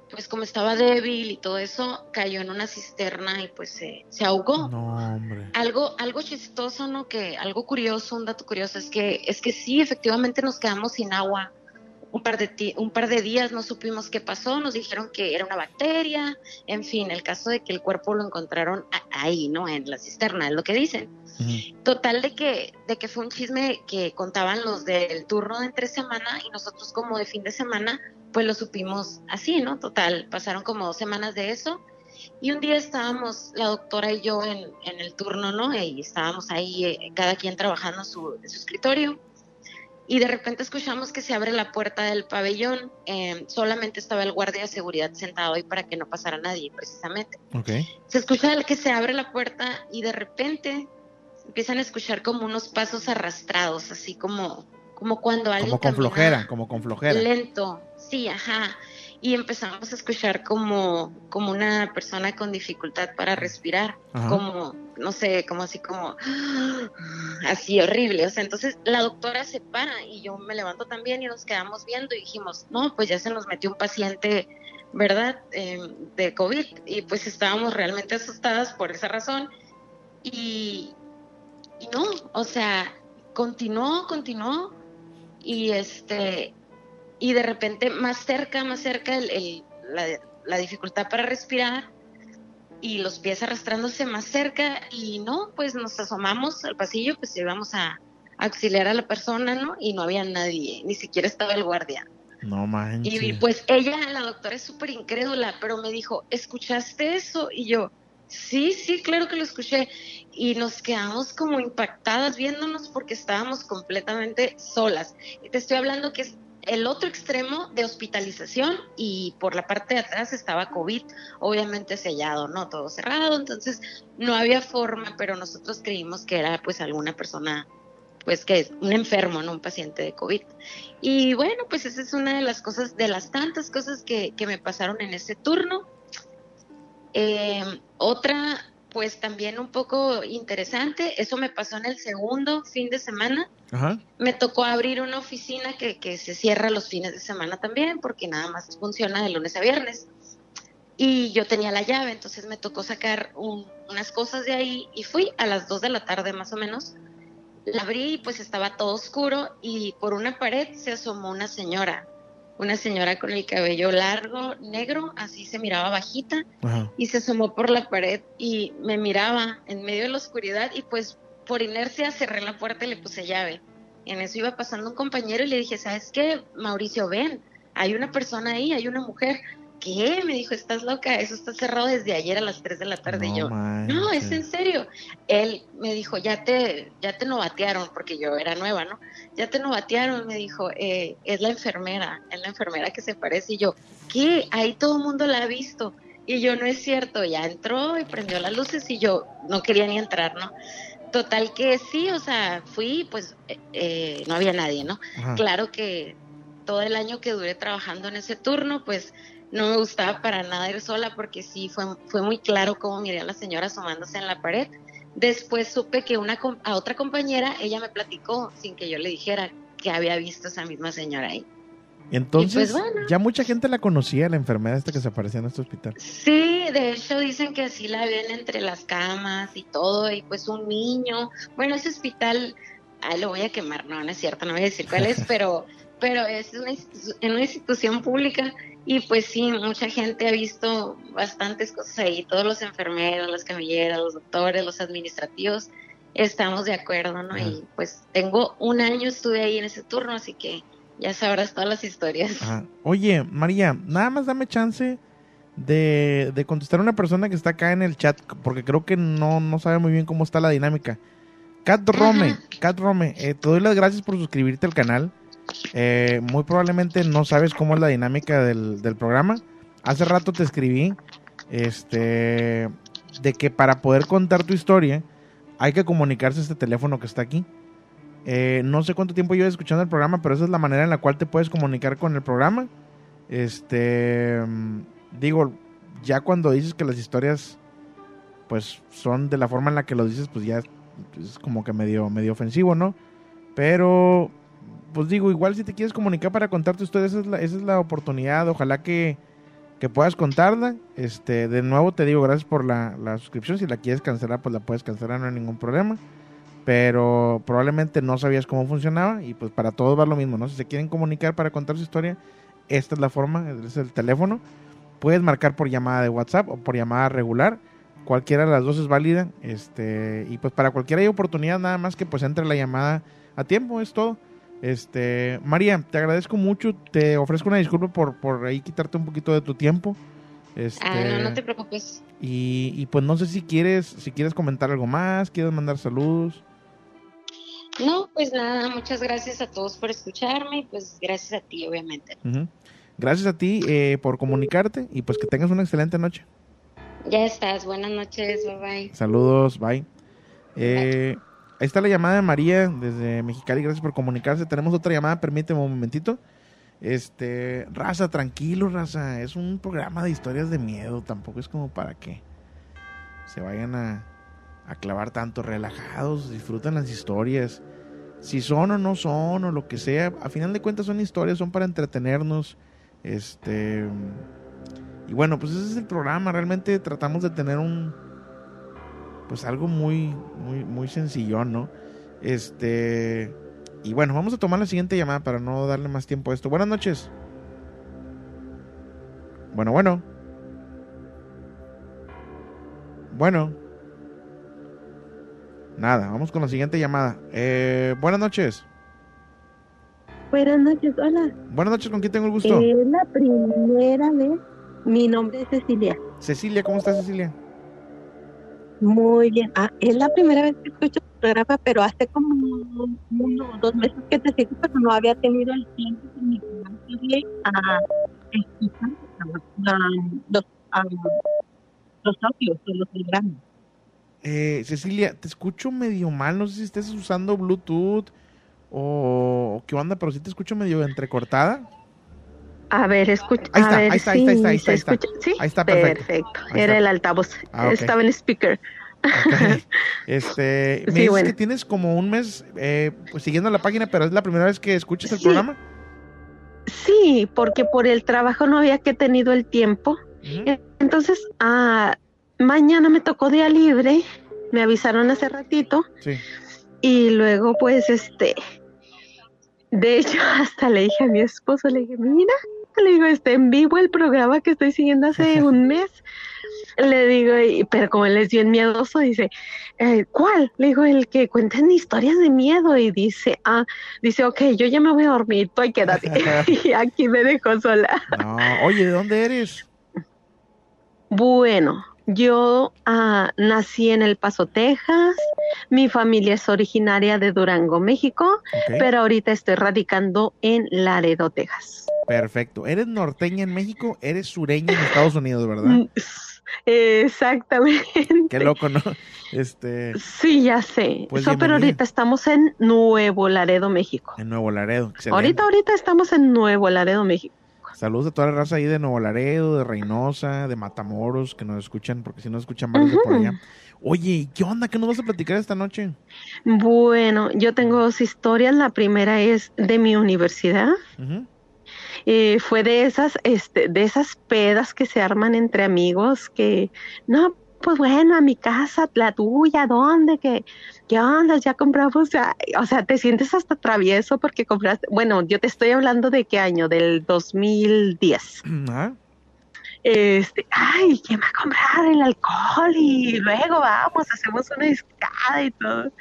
pues como estaba débil y todo eso, cayó en una cisterna y pues se, se ahogó. No, hombre. Algo, algo chistoso, ¿no? Que algo curioso, un dato curioso es que es que sí, efectivamente nos quedamos sin agua un par de un par de días, no supimos qué pasó, nos dijeron que era una bacteria, en fin, el caso de que el cuerpo lo encontraron ahí, ¿no? En la cisterna, es lo que dicen. Total de que de que fue un chisme que contaban los del turno de entre semana y nosotros como de fin de semana, pues lo supimos así, ¿no? Total, pasaron como dos semanas de eso y un día estábamos, la doctora y yo, en, en el turno, ¿no? Y estábamos ahí, eh, cada quien trabajando su, en su escritorio. Y de repente escuchamos que se abre la puerta del pabellón. eh, solamente estaba el guardia de seguridad sentado ahí para que no pasara nadie, precisamente. Ok. Se escucha el que se abre la puerta y de repente empiezan a escuchar como unos pasos arrastrados, así como, como cuando alguien Como con camina flojera, como con flojera. Lento, sí, ajá. Y empezamos a escuchar como, como una persona con dificultad para respirar, Ajá. como, no sé, como así como, así horrible. O sea, entonces la doctora se para y yo me levanto también y nos quedamos viendo y dijimos, no, pues ya se nos metió un paciente, ¿verdad? Eh, de COVID. Y pues estábamos realmente asustadas por esa razón. Y, y no, o sea, continuó, continuó y este y de repente más cerca, más cerca el, el- la, la dificultad para respirar y los pies arrastrándose más cerca y no, pues nos asomamos al pasillo, pues íbamos a auxiliar a la persona, ¿no? Y no había nadie, ni siquiera estaba el guardia. No manches. Y pues ella, la doctora, es súper incrédula, pero me dijo, ¿escuchaste eso? Y yo, sí, sí, claro que lo escuché. Y nos quedamos como impactadas viéndonos porque estábamos completamente solas. Y te estoy hablando que es el otro extremo de hospitalización y por la parte de atrás estaba COVID, obviamente sellado, ¿no? Todo cerrado, entonces no había forma, pero nosotros creímos que era pues alguna persona pues que es un enfermo, no un paciente de COVID. Y bueno, pues esa es una de las cosas, de las tantas cosas que, que me pasaron en ese turno. Eh, otra, pues también un poco interesante, eso me pasó en el segundo fin de semana. Ajá. Me tocó abrir una oficina que, que se cierra los fines de semana también, porque nada más funciona de lunes a viernes. Y yo tenía la llave, entonces me tocó sacar un- unas cosas de ahí y fui a las 2 de la tarde más o menos. La abrí y pues estaba todo oscuro y por una pared se asomó una señora, una señora con el cabello largo, negro, así se miraba bajita Ajá. y se asomó por la pared y me miraba en medio de la oscuridad y pues por inercia cerré la puerta y le puse llave. En eso iba pasando un compañero y le dije, ¿sabes qué? Mauricio, ven, hay una persona ahí, hay una mujer. ¿Qué? Me dijo, estás loca, eso está cerrado desde ayer a las 3 de la tarde. y yo, no, es en serio. Él me dijo, ya te, ya te novatearon, porque yo era nueva, ¿no? Ya te novatearon, me dijo, eh, es la enfermera, es la enfermera que se parece. Y yo, ¿qué? Ahí todo el mundo la ha visto. Y yo, no es cierto, ya entró y prendió las luces y yo no quería ni entrar, ¿no? Total que sí, o sea, fui, pues eh, eh, no había nadie, ¿no? Ajá. Claro que todo el año que duré trabajando en ese turno, pues no me gustaba para nada ir sola porque sí fue, fue muy claro cómo miré a la señora asomándose en la pared. Después supe que una a otra compañera, ella me platicó sin que yo le dijera que había visto esa misma señora ahí. Entonces, pues bueno. ya mucha gente la conocía, la enfermedad esta que se aparecía en este hospital. Sí, de hecho dicen que así la ven entre las camas y todo, y pues un niño. Bueno, ese hospital, ah, lo voy a quemar, no, no es cierto, no voy a decir cuál es, pero, pero es una, en una institución pública y pues sí, mucha gente ha visto bastantes cosas ahí, todos los enfermeros, las camilleras, los doctores, los administrativos, estamos de acuerdo, ¿no? Y pues tengo un año, estuve ahí en ese turno, así que ya sabrás todas las historias. Oye, María, nada más dame chance de, de contestar a una persona que está acá en el chat, porque creo que no, no sabe muy bien cómo está la dinámica. Cat Rome, Cat Rome, eh, te doy las gracias por suscribirte al canal. Eh, muy probablemente no sabes cómo es la dinámica del, programa. Hace rato te escribí este de que para poder contar tu historia hay que comunicarse a este teléfono que está aquí. Eh, no sé cuánto tiempo llevas escuchando el programa, pero esa es la manera en la cual te puedes comunicar con el programa. Este, mm, digo, ya cuando dices que las historias, pues, son de la forma en la que lo dices, pues ya es como que medio, medio ofensivo, ¿no? Pero, pues digo, igual si te quieres comunicar para contar tu historia, esa es la, esa es la oportunidad. Ojalá que, que puedas contarla. Este, de nuevo te digo, gracias por la, la suscripción. Si la quieres cancelar, pues la puedes cancelar, no hay ningún problema pero probablemente no sabías cómo funcionaba y pues para todos va lo mismo, ¿no? Si se quieren comunicar para contar su historia, esta es la forma, es el teléfono. Puedes marcar por llamada de WhatsApp o por llamada regular, cualquiera de las dos es válida, este y pues para cualquiera hay oportunidad nada más que pues entre la llamada a tiempo, es todo. Este, María, te agradezco mucho, te ofrezco una disculpa por por ahí quitarte un poquito de tu tiempo. Este, Ah, no, no te preocupes. y, y pues no sé si quieres si quieres comentar algo más, quieres mandar saludos. No, pues nada, muchas gracias a todos por escucharme y pues gracias a ti, obviamente. Gracias a ti eh, por comunicarte y pues que tengas una excelente noche. Ya estás, buenas noches, bye bye. Saludos, bye. Eh, ahí está la llamada de María desde Mexicali, gracias por comunicarse. Tenemos otra llamada, permíteme un momentito. Este, raza, tranquilo, raza. Es un programa de historias de miedo, tampoco es como para que se vayan a, a clavar tanto relajados, disfruten las historias. Si son o no son o lo que sea, a final de cuentas son historias, son para entretenernos. Este y bueno, pues ese es el programa, realmente tratamos de tener un pues algo muy muy muy sencillón, ¿no? Este y bueno, vamos a tomar la siguiente llamada para no darle más tiempo a esto. Buenas noches. Bueno, bueno. Bueno. Nada, vamos con la siguiente llamada. Eh, buenas noches. Buenas noches, hola. Buenas noches, ¿con quién tengo el gusto? Es la primera vez. Mi nombre es Cecilia. Cecilia, ¿cómo estás, Cecilia? Muy bien. Ah, es la primera vez que escucho tu programa, pero hace como uno o dos meses que te sigo, pero no había tenido el tiempo de mi programa a escuchar ah, los, ah, los audios de los programas. Eh, Cecilia, te escucho medio mal, no sé si estés usando Bluetooth o qué onda, pero sí te escucho medio entrecortada. A ver, escucha. Ahí está, ahí está, ahí está, ahí está, ahí está, perfecto. Perfecto. Ahí Era está. el altavoz. Ah. Estaba en speaker. Este, me Sí, dices bueno. que tienes como un mes eh, pues, siguiendo la página, pero es la primera vez que escuchas el Sí. programa. Sí, porque por el trabajo no había que tenido el tiempo. Entonces, ah, mañana me tocó día libre, me avisaron hace ratito Sí. Y luego, pues, este, de hecho, hasta le dije a mi esposo, le dije, mira, le digo, está en vivo el programa que estoy siguiendo hace un mes. Le digo, y- pero como él es bien miedoso, dice, eh, ¿cuál? Le digo, el que cuentan historias de miedo. Y dice, ah, dice, ok, yo ya me voy a dormir, tú ahí quédate. y aquí me dejó sola. No, oye, ¿de dónde eres? Bueno, yo ah, nací en El Paso, Texas. Mi familia es originaria de Durango, México, pero ahorita estoy radicando en Laredo, Texas. Perfecto. ¿Eres norteña en México? Eres sureña en Estados Unidos, ¿verdad? Mm, Exactamente. Qué loco, ¿no? Este, Sí, ya sé. Pues So, pero ahorita estamos en Nuevo Laredo, México. en Nuevo Laredo. Excelente. Ahorita, ahorita estamos en Nuevo Laredo, México. Saludos a toda la raza ahí de Nuevo Laredo, de Reynosa, de Matamoros, que nos escuchan, porque si nos escuchan varios de por allá. Oye, ¿y ¿qué onda? ¿Qué nos vas a platicar esta noche? Bueno, yo tengo dos historias. La primera es de mi universidad. Ujú. Eh, fue de esas, este, de esas pedas que se arman entre amigos que, no, pues bueno, a mi casa, la tuya, ¿dónde? ¿Qué, qué onda? Ya compramos, o sea, o sea, te sientes hasta travieso porque compraste, bueno, yo te estoy hablando de qué año, del 2010. Ah, Este, ay, ¿quién va a comprar el alcohol? Y luego vamos, hacemos una discada y todo.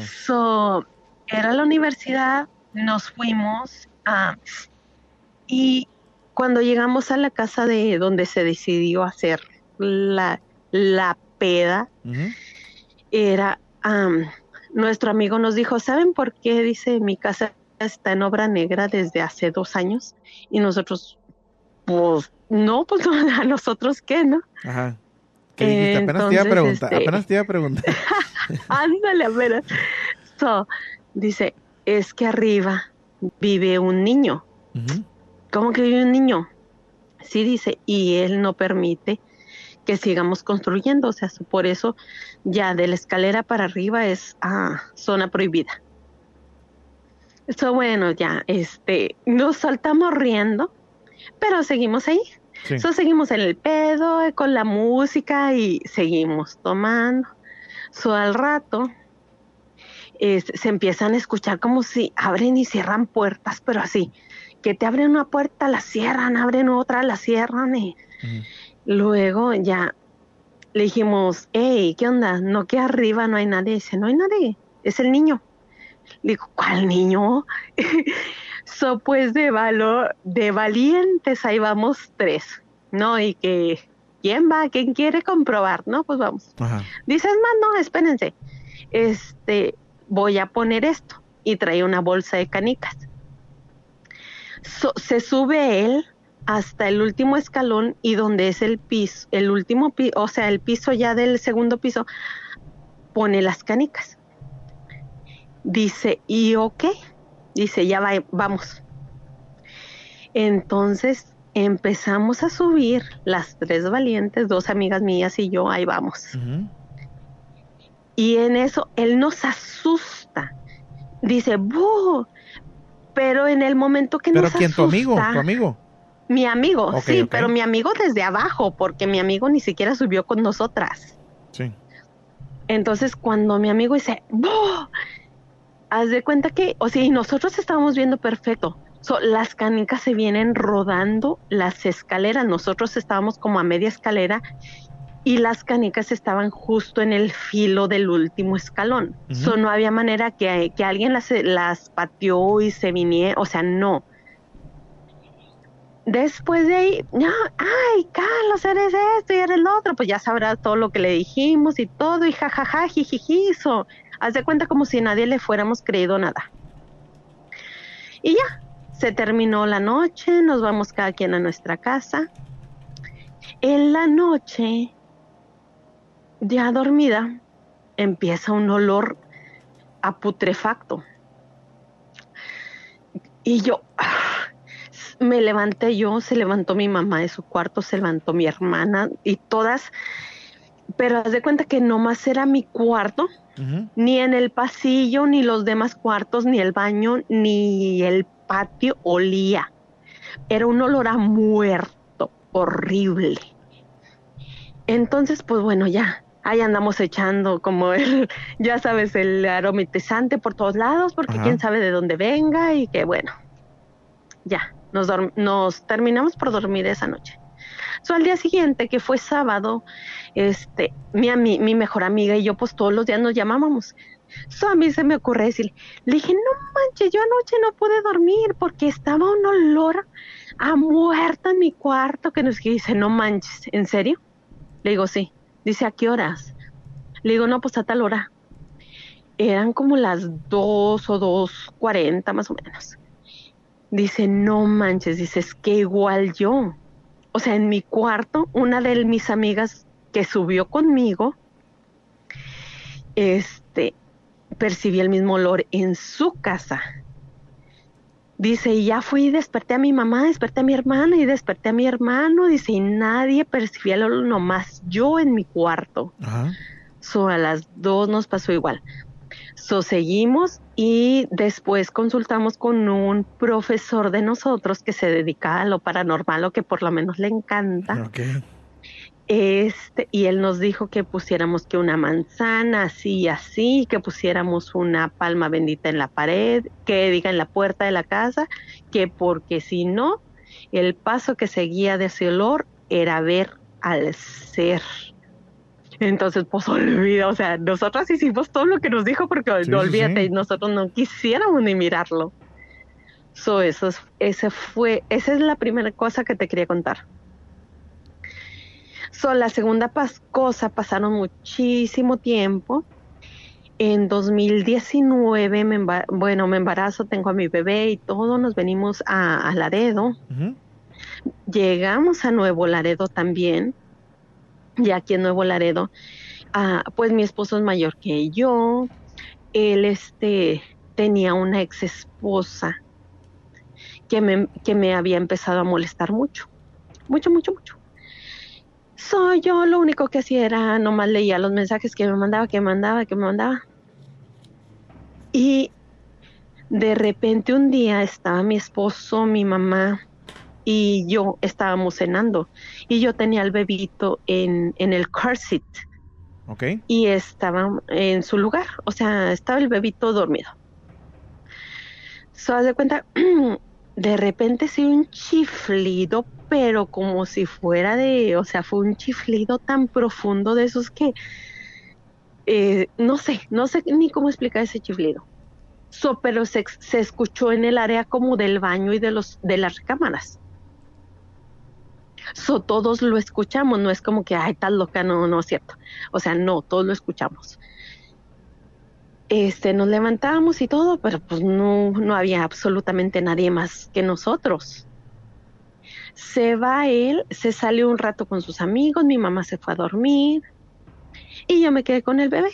So, era la universidad, nos fuimos ah, y cuando llegamos a la casa de donde se decidió hacer la, la peda, era, am, nuestro amigo nos dijo, ¿saben por qué? Dice, mi casa está en obra negra desde hace dos años y nosotros, pues, no, pues a nosotros qué, ¿no? Ajá. ¿Qué? Apenas te iba a este- Apenas te iba a preguntar. Ándale, apenas. So, dice, es que arriba vive un niño. Ujú. ¿Cómo que vive un niño? Sí, dice, y él no permite que sigamos construyendo. O sea, por eso ya de la escalera para arriba es ah, zona prohibida. Eso bueno, ya, este, nos saltamos riendo, pero seguimos ahí. Sí. So, seguimos en el pedo, con la música y seguimos tomando. So, al rato es- se empiezan a escuchar como si abren y cierran puertas, pero así, que te abren una puerta, la cierran, abren otra, la cierran y luego ya le dijimos, hey, ¿qué onda? No que arriba no hay nadie. Dice, no hay nadie, es el niño. Le digo, ¿cuál niño? so, pues de valor, de valientes, ahí vamos tres, ¿no? Y que, ¿quién va? ¿Quién quiere comprobar? No, pues vamos. Ajá. Dices, más, no, espérense. Este, voy a poner esto. Y trae una bolsa de canicas. So- se sube él hasta el último escalón y donde es el piso, el último piso, o sea, el piso ya del segundo piso, pone las canicas. Dice, ¿y ok? Dice, ya va, vamos. Entonces empezamos a subir las tres valientes, dos amigas mías y yo, ahí vamos. Y en eso él nos asusta. Dice, ¡bu! Pero en el momento que ¿Pero nos quién? ¿Tu amigo? asusta- ¿Tu amigo? Mi amigo, sí, pero mi amigo desde abajo, porque mi amigo ni siquiera subió con nosotras. Sí. Entonces, cuando mi amigo dice, ¡bu! Haz de cuenta que, o sea, y nosotros estábamos viendo perfecto. So, las canicas se vienen rodando las escaleras. Nosotros estábamos como a media escalera y las canicas estaban justo en el filo del último escalón. Ujú. So, no había manera que, que alguien las, las pateó y se viniera, o sea, no. Después de ahí, no, ay, Carlos, eres esto y eres lo otro, pues ya sabrás todo lo que le dijimos y todo, y jajaja, jijiji, so, haz de cuenta como si nadie le fuéramos creído nada. Y ya, se terminó la noche, nos vamos cada quien a nuestra casa. En la noche, ya dormida, empieza un olor a putrefacto. Y yo, me levanté yo, se levantó mi mamá de su cuarto, se levantó mi hermana y todas, pero haz de cuenta que nomás era mi cuarto, ni en el pasillo, ni los demás cuartos, ni el baño, ni el patio olía. Era un olor a muerto, horrible. Entonces, pues bueno, ya, ahí andamos echando como el, ya sabes, el aromatizante por todos lados, porque Ajá. quién sabe de dónde venga y que bueno, ya, nos, nos terminamos por dormir esa noche. So, al día siguiente, que fue sábado, este, mi, ami- mi mejor amiga y yo, pues todos los días nos llamábamos. So, a mí se me ocurre decir, le dije, no manches, yo anoche no pude dormir porque estaba un olor a muerta en mi cuarto, que nos dice, no manches, ¿en serio? Le digo, sí. Dice, ¿a qué horas? Le digo, no, pues a tal hora. Eran como las 2 o 2.40 más o menos. Dice, no manches, dice, es que igual yo. O sea, en mi cuarto, una de mis amigas que subió conmigo, este, percibí el mismo olor en su casa. Dice, y ya fui y desperté a mi mamá, desperté a mi hermana y desperté a mi hermano. Dice, y nadie percibía el olor, nomás yo en mi cuarto. So, a las dos nos pasó igual. So, seguimos y después consultamos con un profesor de nosotros que se dedica a lo paranormal o que por lo menos le encanta. Este, y él nos dijo que pusiéramos que una manzana así y así, que pusiéramos una palma bendita en la pared, que diga en la puerta de la casa, que porque si no, el paso que seguía de ese olor era ver al ser. Entonces, pues olvida, o sea, nosotros hicimos todo lo que nos dijo porque Sí, olvídate, sí. nosotros no quisiéramos ni mirarlo. So, eso es, ese fue, esa es la primera cosa que te quería contar. So, la segunda pas- cosa, pasaron muchísimo tiempo. En 2019, me bueno, me embarazo, tengo a mi bebé y todo, nos venimos a, a Laredo. Llegamos a Nuevo Laredo también. Y aquí en Nuevo Laredo, ah, pues mi esposo es mayor que yo. Él este, tenía una ex esposa que me, que me había empezado a molestar mucho. Mucho, mucho, mucho. So, yo lo único que hacía era nomás leía los mensajes que me mandaba, que me mandaba, que me mandaba. Y de repente un día estaba mi esposo, mi mamá y yo estábamos cenando. Y yo tenía al bebito en, en el car seat Ok. y estaba en su lugar. O sea, estaba el bebito dormido. So, haz de cuenta, de repente sí un chiflido, pero como si fuera de, o sea, fue un chiflido tan profundo de esos que, eh, no sé, no sé ni cómo explicar ese chiflido. So, pero se, se escuchó en el área como del baño y de los de las recámaras. So, todos lo escuchamos, no es como que, ay, tal loca, no, no es cierto. O sea, no, todos lo escuchamos. Este, nos levantamos y todo, pero pues no, no había absolutamente nadie más que nosotros. Se va él, se sale un rato con sus amigos, mi mamá se fue a dormir y yo me quedé con el bebé.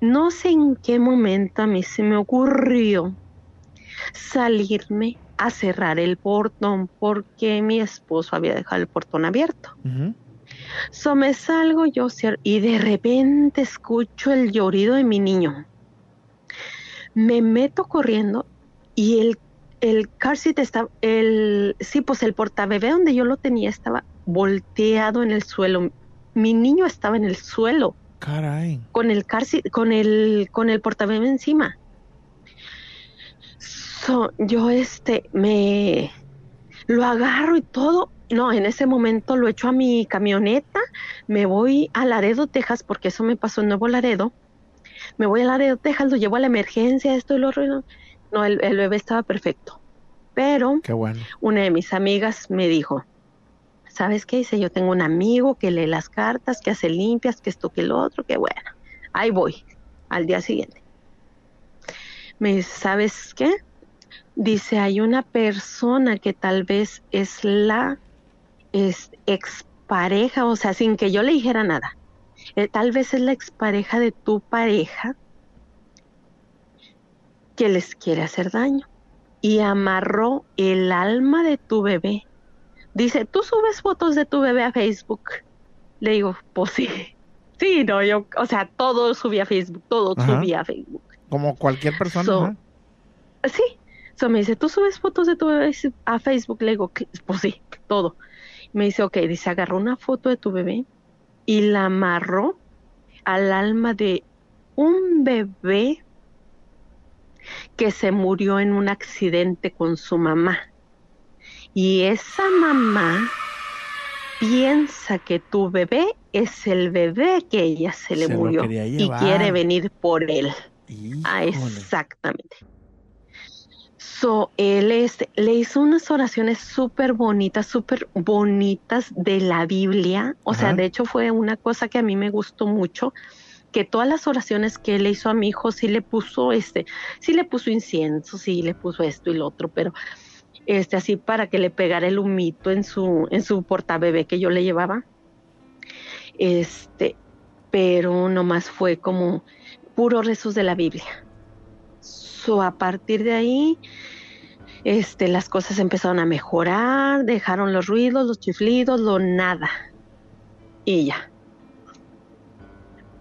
No sé en qué momento a mí se me ocurrió salirme a cerrar el portón porque mi esposo había dejado el portón abierto. So me salgo yo y de repente escucho el llorido de mi niño. Me meto corriendo y el, el car seat estaba, el, sí, pues el portabebé donde yo lo tenía estaba volteado en el suelo. Mi niño estaba en el suelo Caray. con el car seat- con el, con el portabebé encima. So, yo este me lo agarro y todo. No, en ese momento lo echo a mi camioneta, me voy a Laredo, Texas, porque eso me pasó en Nuevo Laredo. Me voy a Laredo, Texas, lo llevo a la emergencia, esto y lo otro. No, el, el bebé estaba perfecto. Pero bueno. una de mis amigas me dijo, ¿sabes qué? Dice, yo tengo un amigo que lee las cartas, que hace limpias, que esto, que lo otro, que bueno. Ahí voy, al día siguiente. Me dice, ¿sabes qué? Dice, hay una persona que tal vez es la es expareja, o sea, sin que yo le dijera nada. Eh, tal vez es la expareja de tu pareja que les quiere hacer daño. Y amarró el alma de tu bebé. Dice, ¿tú subes fotos de tu bebé a Facebook? Le digo, pues sí. Sí, no, yo, o sea, todo subía a Facebook, todo Ajá. subía a Facebook. Como cualquier persona. So, ajá. Sí. So me dice, ¿tú subes fotos de tu bebé a Facebook? Le digo, "Cl- pues sí, todo. Me dice, ok, dice, agarró una foto de tu bebé y la amarró al alma de un bebé que se murió en un accidente con su mamá. Y esa mamá piensa que tu bebé es el bebé que ella se le Se murió y quiere venir por él. Ah, exactamente. So, él le hizo unas oraciones súper bonitas, súper bonitas de la Biblia. O sea, de hecho fue una cosa que a mí me gustó mucho, que todas las oraciones que él hizo a mi hijo sí le puso este, sí le puso incienso, sí le puso esto y lo otro, pero este así para que le pegara el humito en su en su portabebé que yo le llevaba. Este, pero nomás fue como puros rezos de la Biblia. So, a partir de ahí, este, las cosas empezaron a mejorar, dejaron los ruidos, los chiflidos, lo nada. Y ya.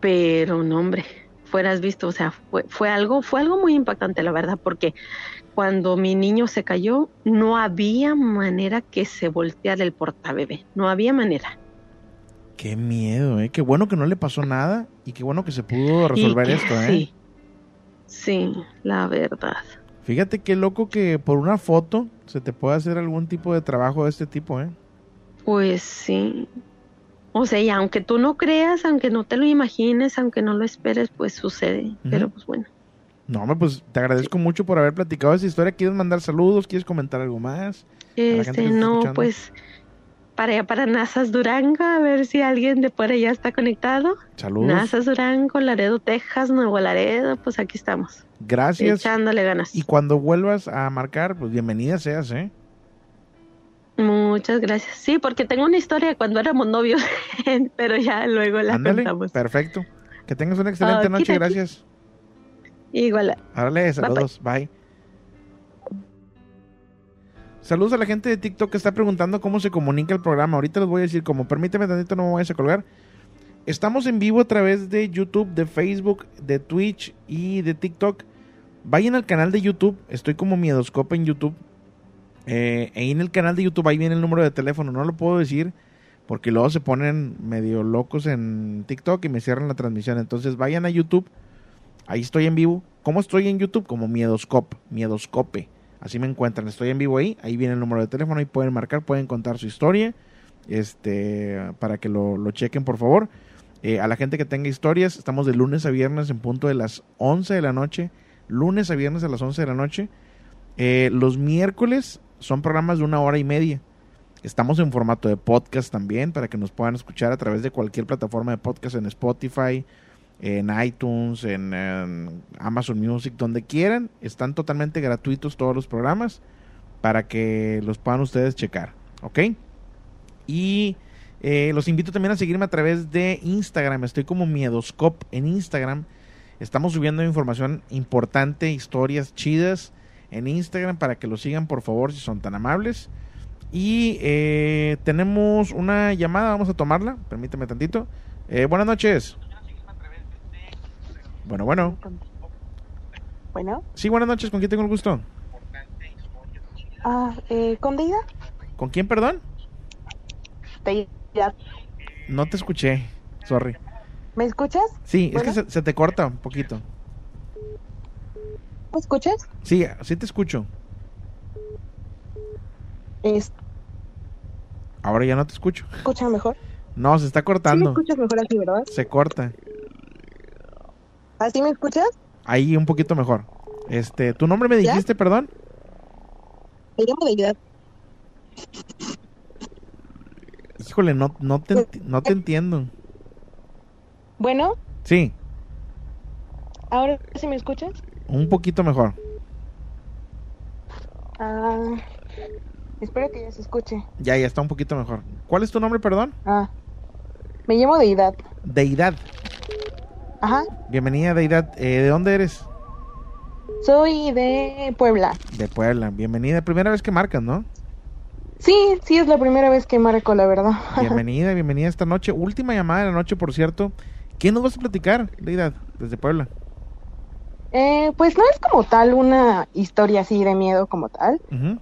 Pero no, hombre, fueras visto, o sea, fue, fue algo, fue algo muy impactante, la verdad, porque cuando mi niño se cayó, no había manera que se volteara el portabebé, no había manera. Qué miedo, ¿eh? Qué bueno que no le pasó nada y qué bueno que se pudo resolver que- esto, ¿eh? Sí, sí, la verdad. Fíjate qué loco que por una foto se te puede hacer algún tipo de trabajo de este tipo, ¿eh? Pues sí. O sea, y aunque tú no creas, aunque no te lo imagines, aunque no lo esperes, pues sucede. Pero pues bueno. No, pues te agradezco mucho por haber platicado esa historia. ¿Quieres mandar saludos? ¿Quieres comentar algo más? Este, no, escuchando. pues para allá, para Nazas Durango, a ver si alguien de por allá está conectado. Saludos. Nazas Durango, Laredo, Texas, Nuevo Laredo, pues aquí estamos. Gracias. Echándole ganas. Y cuando vuelvas a marcar, pues bienvenida seas, ¿eh? Muchas gracias. Sí, porque tengo una historia de cuando éramos novios, pero ya luego la Ándale, contamos. perfecto. Que tengas una excelente noche, gracias. Igual. Árale, saludos, bye. Saludos a la gente de TikTok que está preguntando cómo se comunica el programa. Ahorita les voy a decir cómo. Permíteme tantito, no me vayas a colgar. Estamos en vivo a través de YouTube, de Facebook, de Twitch y de TikTok. Vayan al canal de YouTube. Estoy como Miedoscope en YouTube. Eh, en el canal de YouTube, ahí viene el número de teléfono. No lo puedo decir porque luego se ponen medio locos en TikTok y me cierran la transmisión. Entonces vayan a YouTube. Ahí estoy en vivo. ¿Cómo estoy en YouTube? Como Miedoscope. Miedoscope. Así me encuentran. Estoy en vivo ahí. Ahí viene el número de teléfono. Ahí pueden marcar, pueden contar su historia. Este, para que lo, lo chequen, por favor. Eh, a la gente que tenga historias, estamos de lunes a viernes en punto de las 11 de la noche. Lunes a viernes a las 11 de la noche. Eh, los miércoles son programas de una hora y media. Estamos en formato de podcast también para que nos puedan escuchar a través de cualquier plataforma de podcast en Spotify, en iTunes, en, Amazon Music, donde quieran. Están totalmente gratuitos todos los programas para que los puedan ustedes checar. ¿Ok? Y eh, los invito también a seguirme a través de Instagram. Estoy como Miedoscope en Instagram. Estamos subiendo información importante, historias chidas en Instagram para que lo sigan por favor si son tan amables. Y eh, tenemos una llamada, vamos a tomarla. Permíteme tantito. Eh, buenas noches. Bueno, bueno. Bueno, Sí, buenas noches. ¿Con quién tengo el gusto? ah, eh, ¿con Deida? ¿Con quién, perdón? Deida. No te escuché. Sorry. ¿Me escuchas? Sí, es que se, se te corta un poquito. ¿Me escuchas? Sí, sí te escucho. Es- Ahora ya no te escucho. ¿Escucha mejor? No, se está Sí me cortando. escuchas mejor así, ¿verdad? Se corta. ¿Así me escuchas? Ahí un poquito mejor. Este, ¿tu nombre me ¿Ya? dijiste, perdón? Me llamo Deida. Híjole, no, no, te, no te entiendo. Bueno, Sí, ¿ahora sí me escuchas? Un poquito mejor. Ah, espero que ya se escuche. Ya, ya está un poquito mejor. ¿Cuál es tu nombre, perdón? Ah, me llamo Deidad. Deidad. Ajá, Bienvenida, Deidad. Eh, ¿De dónde eres? soy de Puebla. De Puebla. Bienvenida. Primera vez que marcas, ¿no? Sí, sí, es la primera vez que marco, la verdad. Bienvenida, bienvenida esta noche. Última llamada de la noche, por cierto. ¿Qué nos vas a platicar, Deidad, desde Puebla? Eh, pues no es como tal una historia así de miedo como tal,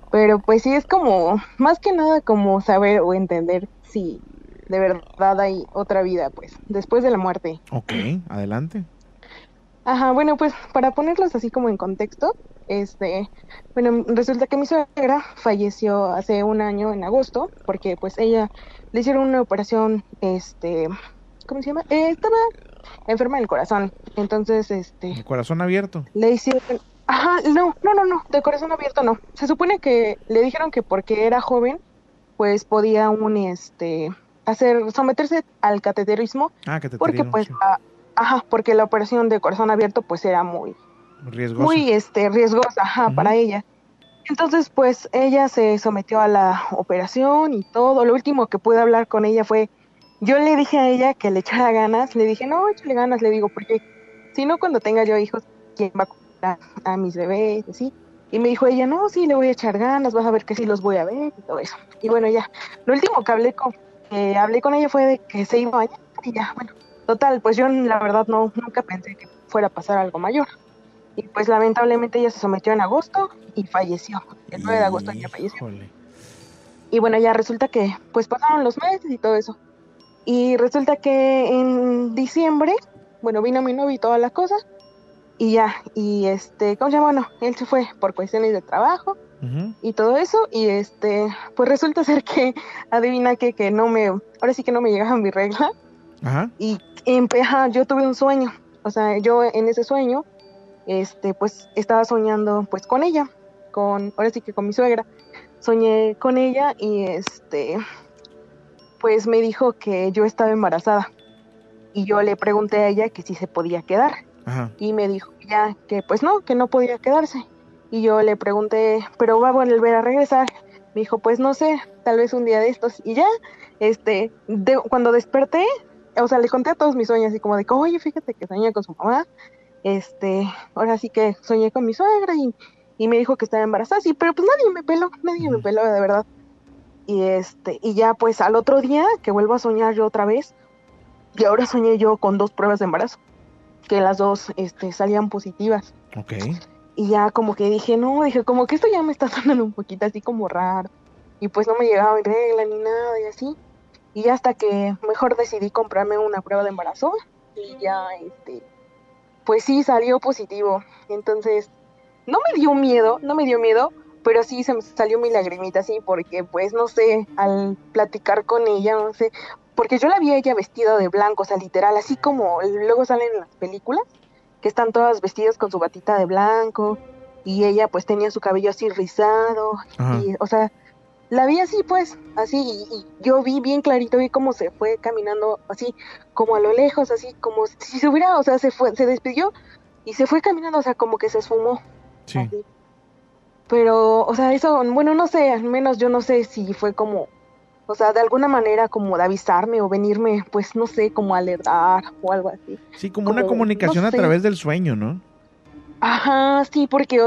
pero pues sí es como, más que nada como saber o entender si de verdad hay otra vida, pues, después de la muerte. Ok, adelante. Ajá, bueno, pues para ponerlos así como en contexto, este, bueno, resulta que mi suegra falleció hace un año en agosto, porque pues ella le hicieron una operación, este, ¿cómo se llama? Eh, estaba enferma del corazón, entonces, este, El corazón abierto. le hicieron, ajá, no, no, no, no, de corazón abierto no. Se supone que le dijeron que porque era joven, pues podía un, este, hacer, someterse al cateterismo, Ah, te porque pues, a- ajá, porque la operación de corazón abierto pues era muy, riesgoso. muy este riesgosa ajá, para ella. Entonces, pues ella se sometió a la operación y todo. Lo último que pude hablar con ella fue, yo le dije a ella que le echara ganas. Le dije, no, échale ganas, le digo, porque si no, cuando tenga yo hijos, ¿quién va a cuidar a mis bebés? Así. Y me dijo ella, no, sí, le voy a echar ganas, vas a ver que sí los voy a ver y todo eso. Y bueno, ya, lo último que hablé con, que hablé con ella fue de que se iba a bañar y ya, bueno, total, pues yo la verdad no, nunca pensé que fuera a pasar algo mayor. Y pues lamentablemente ella se sometió en agosto y falleció. El 9 de agosto ella falleció. Y bueno, ya resulta que pues pasaron los meses y todo eso. Y resulta que en diciembre, bueno, vino mi novio y todas las cosas. Y ya, y este, ¿cómo se llama? Bueno, él se fue por cuestiones de trabajo y todo eso. Y este, pues resulta ser que, adivina que, que no me, ahora sí que no me llegaba mi regla. Ajá. Y empe- ajá, yo tuve un sueño. O sea, yo en ese sueño, este, pues estaba soñando pues con ella, con, ahora sí que con mi suegra. Soñé con ella y este, pues me dijo que yo estaba embarazada. Y yo le pregunté a ella que si se podía quedar. Ajá. Y me dijo ya que pues no, que no podía quedarse. Y yo le pregunté, pero va a volver a regresar. Me dijo, pues no sé, tal vez un día de estos. Y ya, este, de- cuando desperté, o sea, le conté a todos mis sueños, así como de oye, fíjate que soñé con su mamá. Este, ahora sí que soñé con mi suegra y, y me dijo que estaba embarazada. Sí, pero pues nadie me peló, nadie me peló, de verdad. Y este, y ya pues al otro día que vuelvo a soñar yo otra vez, y ahora soñé yo con dos pruebas de embarazo, que las dos este, salían positivas. Ok. Y ya como que dije, no, dije, como que esto ya me está sonando un poquito así como raro. Y pues no me llegaba mi regla ni nada y así. Y ya hasta que mejor decidí comprarme una prueba de embarazo. Y ya, este, pues sí, salió positivo. Entonces, no me dio miedo, no me dio miedo, pero sí se me salió mi lagrimita así, porque pues no sé, al platicar con ella, no sé, porque yo la vi a ella vestida de blanco, o sea, literal, así como luego salen en las películas, que están todas vestidas con su batita de blanco, y ella pues tenía su cabello así rizado, Ajá. y, o sea, la vi así pues, así, y, y yo vi bien clarito, vi cómo se fue caminando así, como a lo lejos, así como si se hubiera, o sea, se fue, se despidió y se fue caminando, o sea, como que se esfumó. Sí. así. Pero, o sea, eso, bueno, no sé, al menos yo no sé si fue como, o sea, de alguna manera como de avisarme o venirme, pues no sé, como a alertar o algo así. Sí, como, una comunicación no a sé. través del sueño, ¿no? Ajá, sí, porque,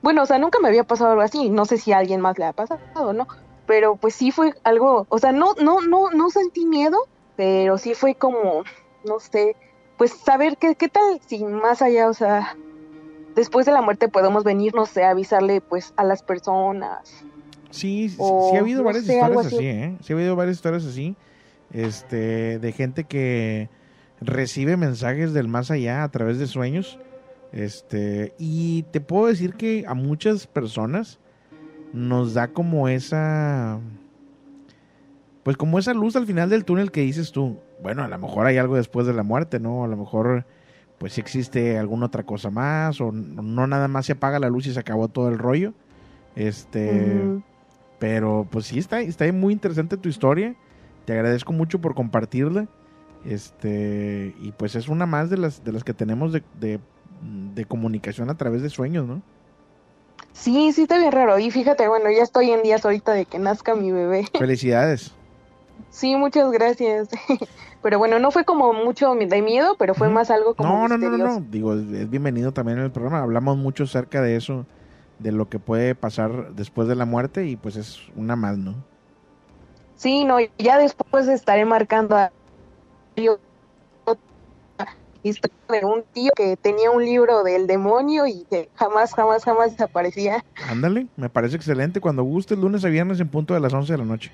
bueno, o sea, nunca me había pasado algo así, no sé si a alguien más le ha pasado, ¿no? Pero pues sí fue algo, o sea, no, no, no, no sentí miedo, pero sí fue como, no sé, pues saber qué, qué tal si más allá, o sea, después de la muerte podemos venir, no sé, a avisarle pues a las personas. Sí, sí, O, sí ha habido no varias sé, historias así, así. ¿eh? Sí ha habido varias historias así, este, de gente que recibe mensajes del más allá a través de sueños, este, y te puedo decir que a muchas personas nos da como esa, pues como esa luz al final del túnel que dices tú, bueno, a lo mejor hay algo después de la muerte, ¿no? A lo mejor, pues si existe alguna otra cosa más, o no nada más se apaga la luz y se acabó todo el rollo, este... Pero pues sí, está, está muy interesante tu historia. Te agradezco mucho por compartirla. Este, y pues es una más de las, de las que tenemos de, de, de comunicación a través de sueños, ¿no? Sí, sí está bien raro. Y fíjate, bueno, ya estoy en días ahorita de que nazca mi bebé. Felicidades. Sí, muchas gracias. Pero bueno, no fue como mucho de miedo, pero fue más algo como No, no, no, no. Digo, es bienvenido también en el programa. Hablamos mucho acerca de eso, de lo que puede pasar después de la muerte y pues es una más, ¿no? Sí, no, ya después estaré marcando a historia de un tío que tenía un libro del demonio y que jamás, jamás, jamás desaparecía. Ándale, me parece excelente. Cuando guste, lunes a viernes en punto de las 11 de la noche.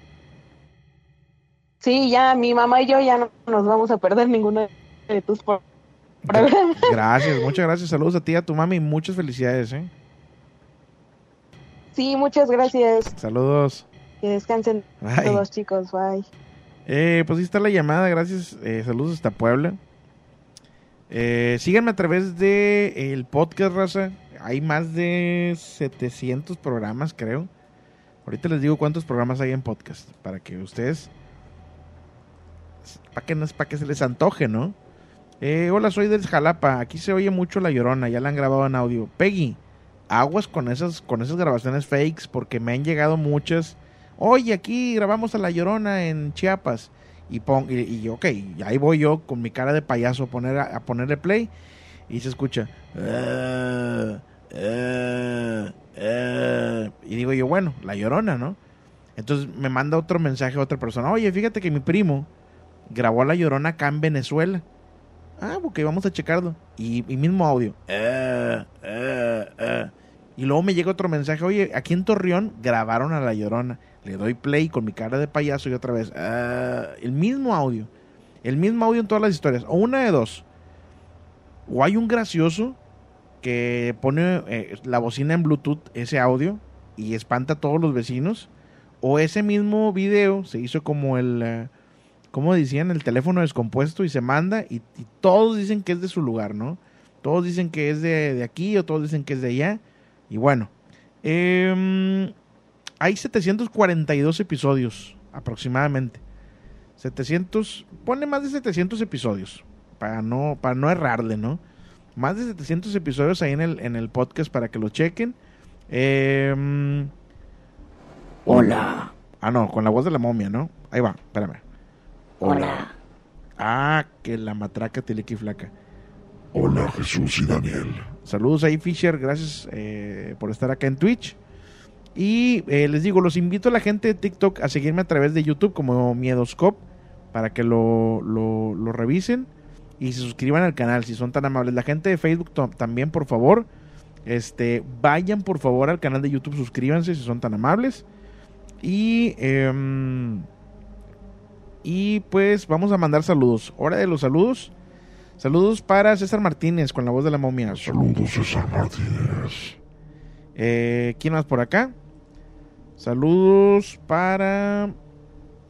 Sí, ya mi mamá y yo ya no nos vamos a perder ninguno de tus pro- programas. Gracias, muchas gracias. Saludos a ti y a tu mami y muchas felicidades, ¿eh? Sí, muchas gracias. Saludos. Que descansen Bye. todos, chicos. Bye. Eh, pues ahí está la llamada, gracias. Eh, saludos hasta Puebla. Eh, síganme a través de el podcast, raza. Hay más de 700 programas, creo. Ahorita les digo cuántos programas hay en podcast, para que ustedes, para que, para que se les antoje, ¿no? Eh, hola, soy del Jalapa. Aquí se oye mucho la llorona, ya la han grabado en audio. Peggy, aguas con esas, con esas grabaciones fakes, porque me han llegado muchas. Oye, aquí grabamos a la llorona en Chiapas. Y, pon, y, ok, ahí voy yo con mi cara de payaso a, poner, a, ponerle play. Y se escucha. "Ah, ah, ah". y digo yo, bueno, la llorona, ¿no? Entonces me manda otro mensaje a otra persona. Oye, fíjate que mi primo grabó a la llorona acá en Venezuela. Ah, ok, vamos a checarlo. Y, y mismo audio. "Ah, ah, ah". Y luego me llega otro mensaje. Oye, aquí en Torreón grabaron a la llorona. Le doy play con mi cara de payaso y otra vez. El mismo audio. El mismo audio en todas las historias. O una de dos. O hay un gracioso que pone eh, la bocina en Bluetooth, ese audio, y espanta a todos los vecinos. O ese mismo video se hizo como el, eh, ¿cómo decían? El teléfono descompuesto y se manda y, y todos dicen que es de su lugar, ¿no? Todos dicen que es de, de aquí o todos dicen que es de allá. Y bueno, em, hay 742 episodios aproximadamente. 700, pone más de 700 episodios para no, para no errarle, ¿no? Más de 700 episodios ahí en el, en el podcast para que lo chequen. Em, Hola. Ah, no, con la voz de la momia, ¿no? Ahí va, espérame. Hola. Ah, que la matraca tiliqui flaca. Hola Jesús y Daniel. Saludos ahí, Fisher. Gracias eh, por estar acá en Twitch. Y eh, les digo, los invito a la gente de TikTok a seguirme a través de YouTube como Miedoscope para que lo, lo, lo revisen y se suscriban al canal si son tan amables. La gente de Facebook también, por favor, este, vayan por favor al canal de YouTube, suscríbanse si son tan amables. Y, em, y pues vamos a mandar saludos. Hora de los saludos. Saludos para César Martínez con la voz de la momia. Saludos César Martínez. Eh, ¿Quién más por acá? Saludos para.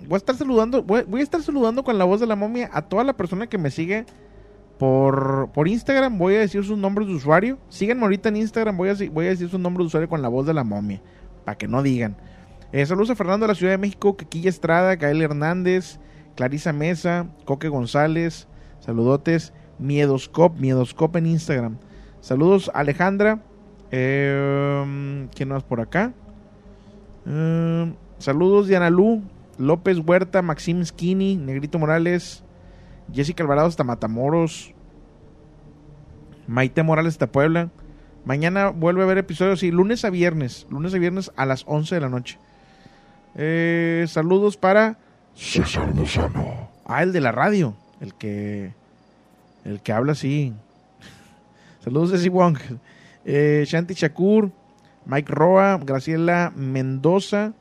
Voy a estar saludando. Voy, voy a estar saludando con la voz de la momia a toda la persona que me sigue por, por Instagram. Voy a decir sus nombres de usuario. Síganme ahorita en Instagram. Voy a, voy a decir sus nombres de usuario con la voz de la momia. Para que no digan. Eh, saludos a Fernando de la Ciudad de México, Quequilla Estrada, Gael Hernández, Clarisa Mesa, Coque González. Saludotes. Miedoscop, Miedoscop en Instagram. Saludos Alejandra. Eh, ¿Quién más por acá? Eh, saludos Diana Lu, López Huerta, Maxim Skinny, Negrito Morales, Jessica Alvarado hasta Matamoros, Maite Morales hasta Puebla. Mañana vuelve a haber episodios, sí, lunes a viernes, lunes a viernes a las 11 de la noche. Eh, saludos para César Lozano. Ah, el de la radio, el que el que habla así. Saludos Ceci Wong. Eh, Shanti Shakur, Mike Roa, Graciela Mendoza.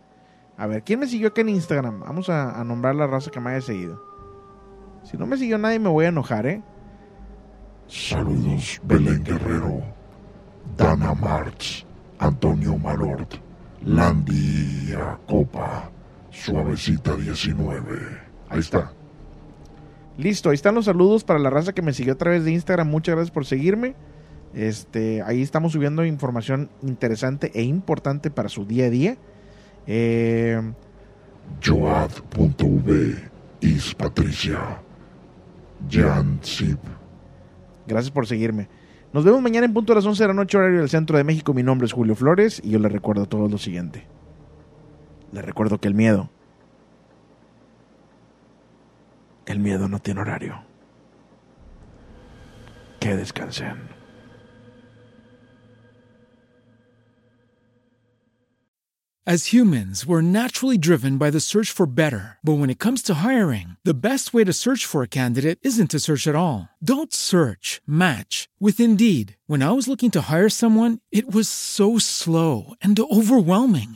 A ver, ¿quién me siguió acá en Instagram? Vamos a, a nombrar la raza que me haya seguido. Si no me siguió nadie me voy a enojar, ¿eh? Saludos Belén Guerrero. Dana March. Antonio Malort. Landy Copa. Suavecita 19. Ahí está. Listo, ahí están los saludos para la raza que me siguió a través de Instagram. Muchas gracias por seguirme. Este, ahí estamos subiendo información interesante e importante para su día a día. Eh, Joad.v. Is Patricia. Jan Zip. Gracias por seguirme. Nos vemos mañana en punto de las 11 de la noche, horario del centro de México. Mi nombre es Julio Flores y yo les recuerdo a todos lo siguiente. Les recuerdo que el miedo. El miedo no tiene horario. Que descansen. As humans, we're naturally driven by the search for better. But when it comes to hiring, the best way to search for a candidate isn't to search at all. Don't search, match with Indeed. When I was looking to hire someone, it was so slow and overwhelming.